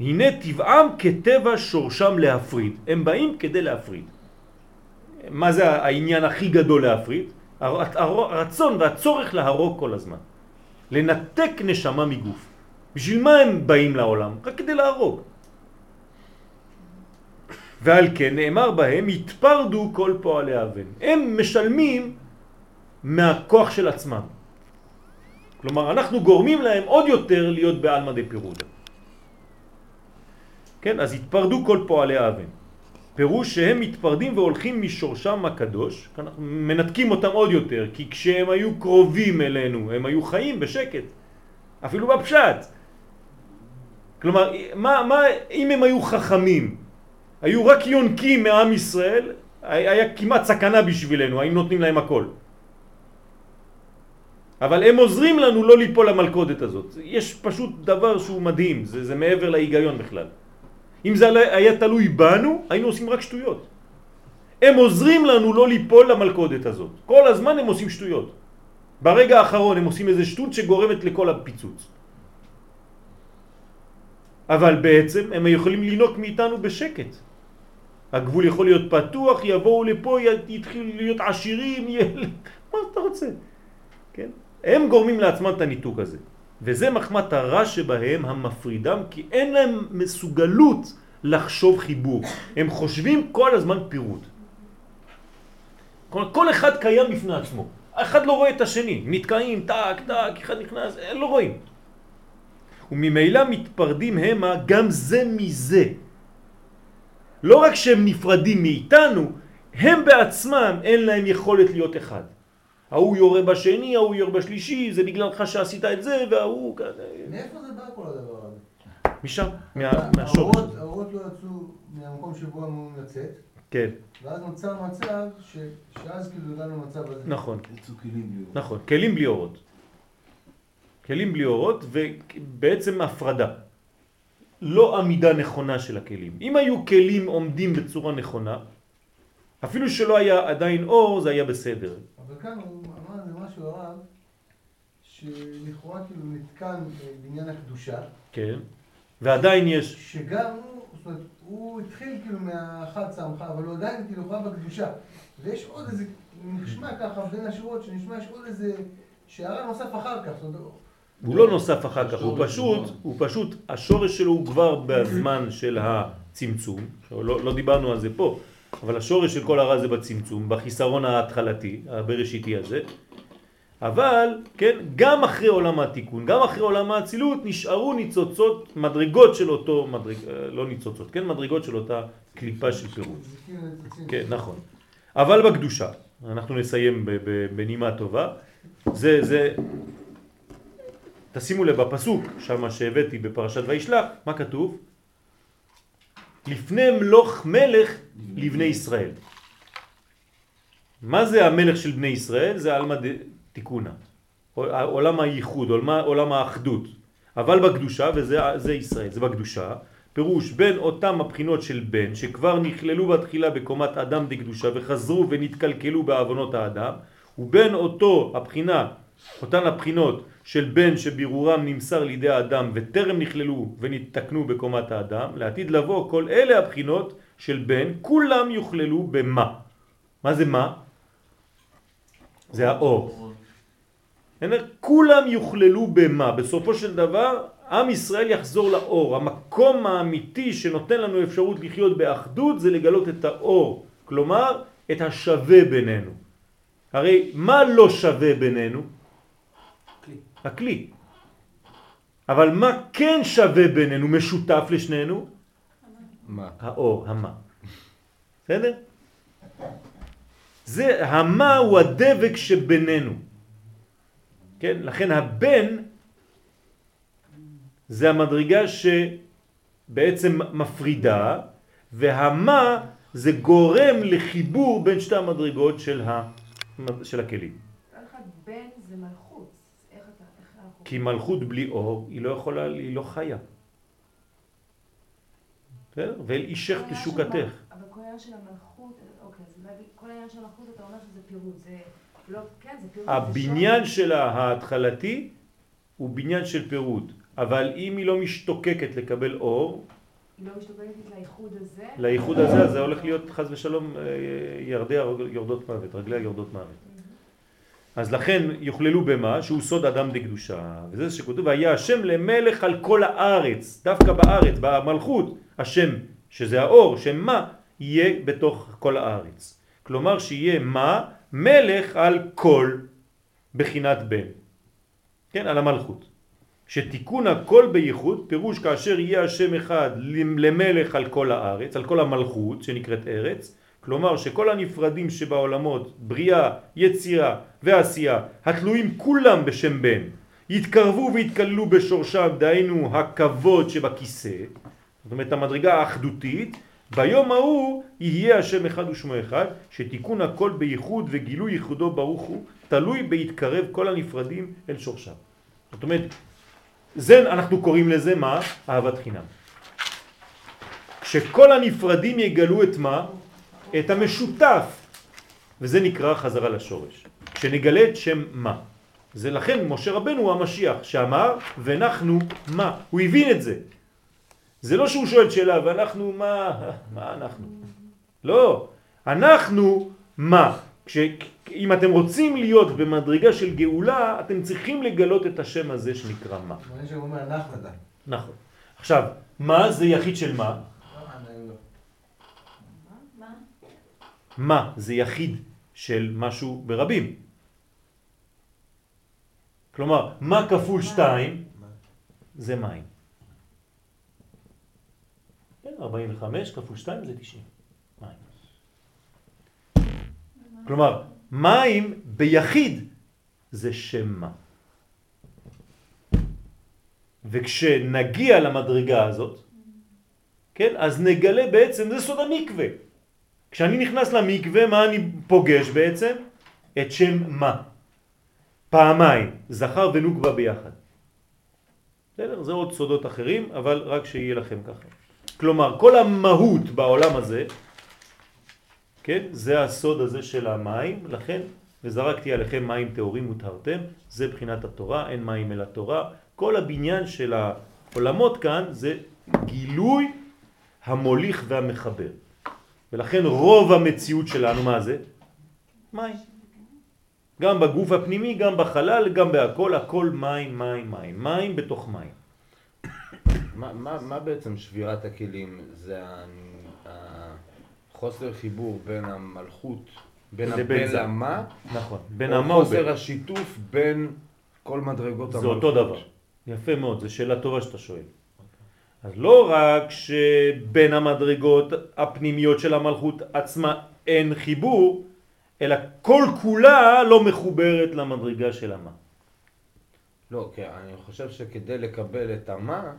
הנה טבעם כטבע שורשם להפריד. הם באים כדי להפריד. מה זה העניין הכי גדול להפריד? הרצון והצורך להרוג כל הזמן. לנתק נשמה מגוף. בשביל מה הם באים לעולם? רק כדי להרוג. ועל כן נאמר בהם, התפרדו כל פועלי אבן. הם משלמים מהכוח של עצמם. כלומר, אנחנו גורמים להם עוד יותר להיות בעלמא פירוד. כן, אז התפרדו כל פועלי אבן. פירוש שהם מתפרדים והולכים משורשם הקדוש, אנחנו מנתקים אותם עוד יותר, כי כשהם היו קרובים אלינו, הם היו חיים בשקט, אפילו בפשט. כלומר, מה, מה, אם הם היו חכמים, היו רק יונקים מעם ישראל, היה כמעט סכנה בשבילנו, היינו נותנים להם הכל. אבל הם עוזרים לנו לא ליפול למלכודת הזאת. יש פשוט דבר שהוא מדהים, זה, זה מעבר להיגיון בכלל. אם זה היה תלוי בנו, היינו עושים רק שטויות. הם עוזרים לנו לא ליפול למלכודת הזאת. כל הזמן הם עושים שטויות. ברגע האחרון הם עושים איזה שטות שגורמת לכל הפיצוץ. אבל בעצם הם יכולים לינוק מאיתנו בשקט. הגבול יכול להיות פתוח, יבואו לפה, יתחילו להיות עשירים, יל... מה אתה רוצה? כן? הם גורמים לעצמם את הניתוק הזה. וזה מחמת הרע שבהם המפרידם, כי אין להם מסוגלות לחשוב חיבור. הם חושבים כל הזמן פירוט. כל אחד קיים בפני עצמו. אחד לא רואה את השני, נתקעים, טק, טק, אחד נכנס, לא רואים. וממילא מתפרדים המה גם זה מזה. לא רק שהם נפרדים מאיתנו, הם בעצמם אין להם יכולת להיות אחד. ההוא יורה בשני, ההוא יורה בשלישי, זה בגללך שעשית את זה, וההוא... מאיפה זה בא כל הדבר הזה? משם, מהשורש. האורות לא יצאו מהמקום שבו הם אמורים לצאת. כן. ואז נוצר מצב ש... שאז כאילו הגענו למצב הזה. נכון. יצאו כלים בלי אורות. נכון, כלים בלי אורות. כלים בלי אורות ובעצם הפרדה. לא עמידה נכונה של הכלים. אם היו כלים עומדים בצורה נכונה, אפילו שלא היה עדיין אור, זה היה בסדר. כאן הוא אמר זה משהו הרב, שלכאורה כאילו נתקן בעניין הקדושה. כן, ועדיין יש... שגם הוא, זאת אומרת, הוא התחיל כאילו מהאחד צמך, אבל הוא עדיין כאילו חי בקדושה. ויש עוד איזה, נשמע ככה בין השורות, שנשמע יש עוד איזה שערה נוסף אחר כך. זאת אומרת, הוא לא נוסף אחר כך, הוא פשוט, הוא פשוט, השורש שלו הוא כבר בזמן של הצמצום, לא, לא דיברנו על זה פה, אבל השורש של כל הרע זה בצמצום, בחיסרון ההתחלתי, הבראשיתי הזה, אבל, כן, גם אחרי עולם התיקון, גם אחרי עולם האצילות, נשארו ניצוצות, מדרגות של אותו, מדרג, לא ניצוצות, כן, מדרגות של אותה קליפה של פירוט. כן, נכון. אבל בקדושה, אנחנו נסיים בנימה טובה, זה, זה תשימו לב בפסוק שם שהבאתי בפרשת וישלח, מה כתוב? לפני מלוך מלך לבני ישראל. מה זה המלך של בני ישראל? זה עלמא תיקונה, עולם הייחוד, עולם, עולם האחדות. אבל בקדושה, וזה ישראל, זה בקדושה, פירוש בין אותם הבחינות של בן שכבר נכללו בתחילה בקומת אדם דקדושה וחזרו ונתקלקלו בעוונות האדם ובין אותו הבחינה, אותן הבחינות של בן שבירורם נמסר לידי האדם וטרם נכללו ונתקנו בקומת האדם, לעתיד לבוא כל אלה הבחינות של בן, כולם יוכללו במה. מה זה מה? זה האור. כולם יוכללו במה. בסופו של דבר, עם ישראל יחזור לאור. המקום האמיתי שנותן לנו אפשרות לחיות באחדות זה לגלות את האור. כלומר, את השווה בינינו. הרי מה לא שווה בינינו? הכלי. אבל מה כן שווה בינינו, משותף לשנינו? מה? האור, המה. בסדר? זה, המה הוא הדבק שבינינו. כן? לכן הבן זה המדרגה שבעצם מפרידה, והמה זה גורם לחיבור בין שתי המדרגות של, ה... של הכלים. בן זה מלכות. כי מלכות בלי אור היא לא יכולה, היא לא חיה. ואל אישך תשוקתך. אבל כל העניין של המלכות, אוקיי, אז כל העניין של המלכות אתה אומר שזה פירוד, זה לא, כן, זה פירוד. זה הבניין. שלה ההתחלתי הוא בניין של פירוד, אבל אם היא לא משתוקקת לקבל אור, היא לא משתוקקת לאיחוד הזה. לאיחוד הזה, אז זה הולך להיות חז ושלום אה, ירדיה יורדות מוות, רגליה יורדות מוות. אז לכן יוכללו במה שהוא סוד אדם דקדושה, וזה שכתוב, והיה השם למלך על כל הארץ, דווקא בארץ, במלכות, השם, שזה האור, שם מה, יהיה בתוך כל הארץ. כלומר שיהיה מה, מלך על כל בחינת בן, כן, על המלכות. שתיקון הכל בייחוד, פירוש כאשר יהיה השם אחד למלך על כל הארץ, על כל המלכות שנקראת ארץ, כלומר שכל הנפרדים שבעולמות, בריאה, יצירה ועשייה, התלויים כולם בשם בן, יתקרבו ויתקללו בשורשם, דהיינו הכבוד שבכיסא, זאת אומרת המדרגה האחדותית, ביום ההוא יהיה השם אחד ושמו אחד, שתיקון הכל בייחוד וגילוי ייחודו ברוך הוא, תלוי בהתקרב כל הנפרדים אל שורשם. זאת אומרת, זה אנחנו קוראים לזה מה? אהבת חינם. שכל הנפרדים יגלו את מה? את המשותף. וזה נקרא חזרה לשורש. כשנגלה את שם מה. זה לכן משה רבנו הוא המשיח שאמר ואנחנו מה. הוא הבין את זה. זה לא שהוא שואל שאלה ואנחנו מה? מה אנחנו? לא. אנחנו מה? כש, אם אתם רוצים להיות במדרגה של גאולה, אתם צריכים לגלות את השם הזה שנקרא מה. מעניין שהוא אומר אנחנו. נכון. עכשיו, מה זה יחיד של? מה? מה זה יחיד של משהו ברבים. כלומר, מה כפול שתיים זה מים. כן, 45 כפול 2 זה 90. מים. כלומר, מים ביחיד זה שם מה. וכשנגיע למדרגה הזאת, כן, אז נגלה בעצם, זה סוד המקווה. כשאני נכנס למקווה, מה אני פוגש בעצם? את שם מה. פעמיים, זכר ונוקבה ביחד. בסדר? זה עוד סודות אחרים, אבל רק שיהיה לכם ככה. כלומר, כל המהות בעולם הזה, כן, זה הסוד הזה של המים, לכן, וזרקתי עליכם מים טהורים וטהרתם, זה בחינת התורה, אין מים אל התורה. כל הבניין של העולמות כאן זה גילוי המוליך והמחבר. ולכן רוב המציאות שלנו, מה זה? מים. גם בגוף הפנימי, גם בחלל, גם בהכל, הכל מים, מים, מים. מים בתוך מים. מה, מה, מה בעצם שבירת הכלים? זה החוסר חיבור בין המלכות, בין זה. למה, נכון. בין המה ובין. חוסר השיתוף בין כל מדרגות זה המלכות. אותו דבר. יפה מאוד, זו שאלה טובה שאתה שואל. אז לא רק שבין המדרגות הפנימיות של המלכות עצמה אין חיבור, אלא כל כולה לא מחוברת למדרגה של המה. לא, כי אני חושב שכדי לקבל את המה,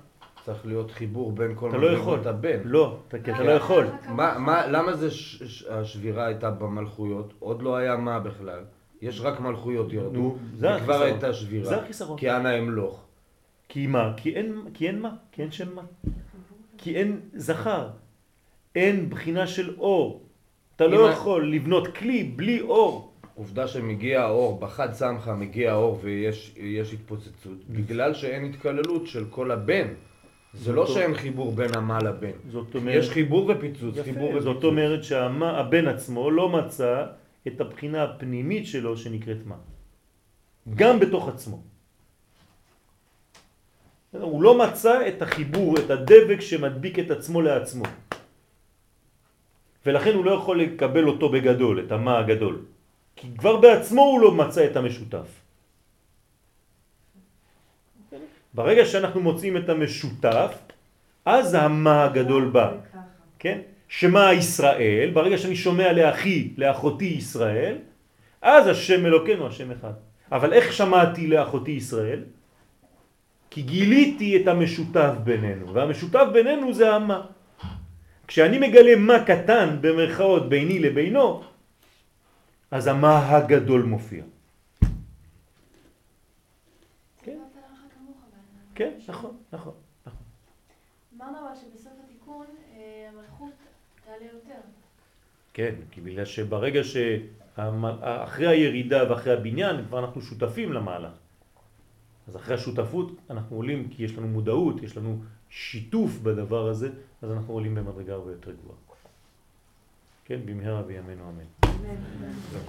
צריך להיות חיבור בין כל אתה לא יכול. מדרגות הבן. לא, אתה, כי אתה לא יכול. מה, מה, למה זה ש, ש, השבירה הייתה במלכויות? עוד לא היה מה בכלל. יש רק מלכויות ירדו, נו, זה וכבר. הייתה שבירה. זה החיסרון. כי אנא אמלוך. כי מה? כי אין, כי אין מה? כי אין שם מה? כי אין זכר. אין בחינה של אור. אתה לא יכול לבנות כלי בלי אור. עובדה שמגיע האור, בחד סמכה מגיע האור ויש יש התפוצצות, בגלל שאין התקללות של כל הבן. זה לא שאין חיבור בין המה לבן. זאת אומרת... יש חיבור ופיצוץ, חיבור יפה, ופיצוץ. זאת אומרת שהבן עצמו לא מצא את הבחינה הפנימית שלו שנקראת מה. גם בתוך עצמו. הוא לא מצא את החיבור, את הדבק שמדביק את עצמו לעצמו. ולכן הוא לא יכול לקבל אותו בגדול, את המה הגדול. כי כבר בעצמו הוא לא מצא את המשותף. ברגע שאנחנו מוצאים את המשותף, אז המה הגדול בא. כן? שמה ישראל, ברגע שאני שומע לאחי, לאחותי ישראל, אז השם אלוקינו השם אחד. אבל איך שמעתי לאחותי ישראל? כי גיליתי את המשותף בינינו, והמשותף בינינו זה המה. כשאני מגלה מה קטן במרכאות ביני לבינו, אז המה הגדול מופיע. כן, כן, נכון, נכון. אמרנו אבל שבסוף התיקון אה, המלכות תעלה יותר. כן, כי בגלל שברגע שאחרי הירידה ואחרי הבניין כבר אנחנו שותפים למהלך. אז אחרי השותפות אנחנו עולים כי יש לנו מודעות, יש לנו שיתוף בדבר הזה, אז אנחנו עולים במדרגה הרבה יותר גבוהה. כן, במהרה בימינו אמן. אמן.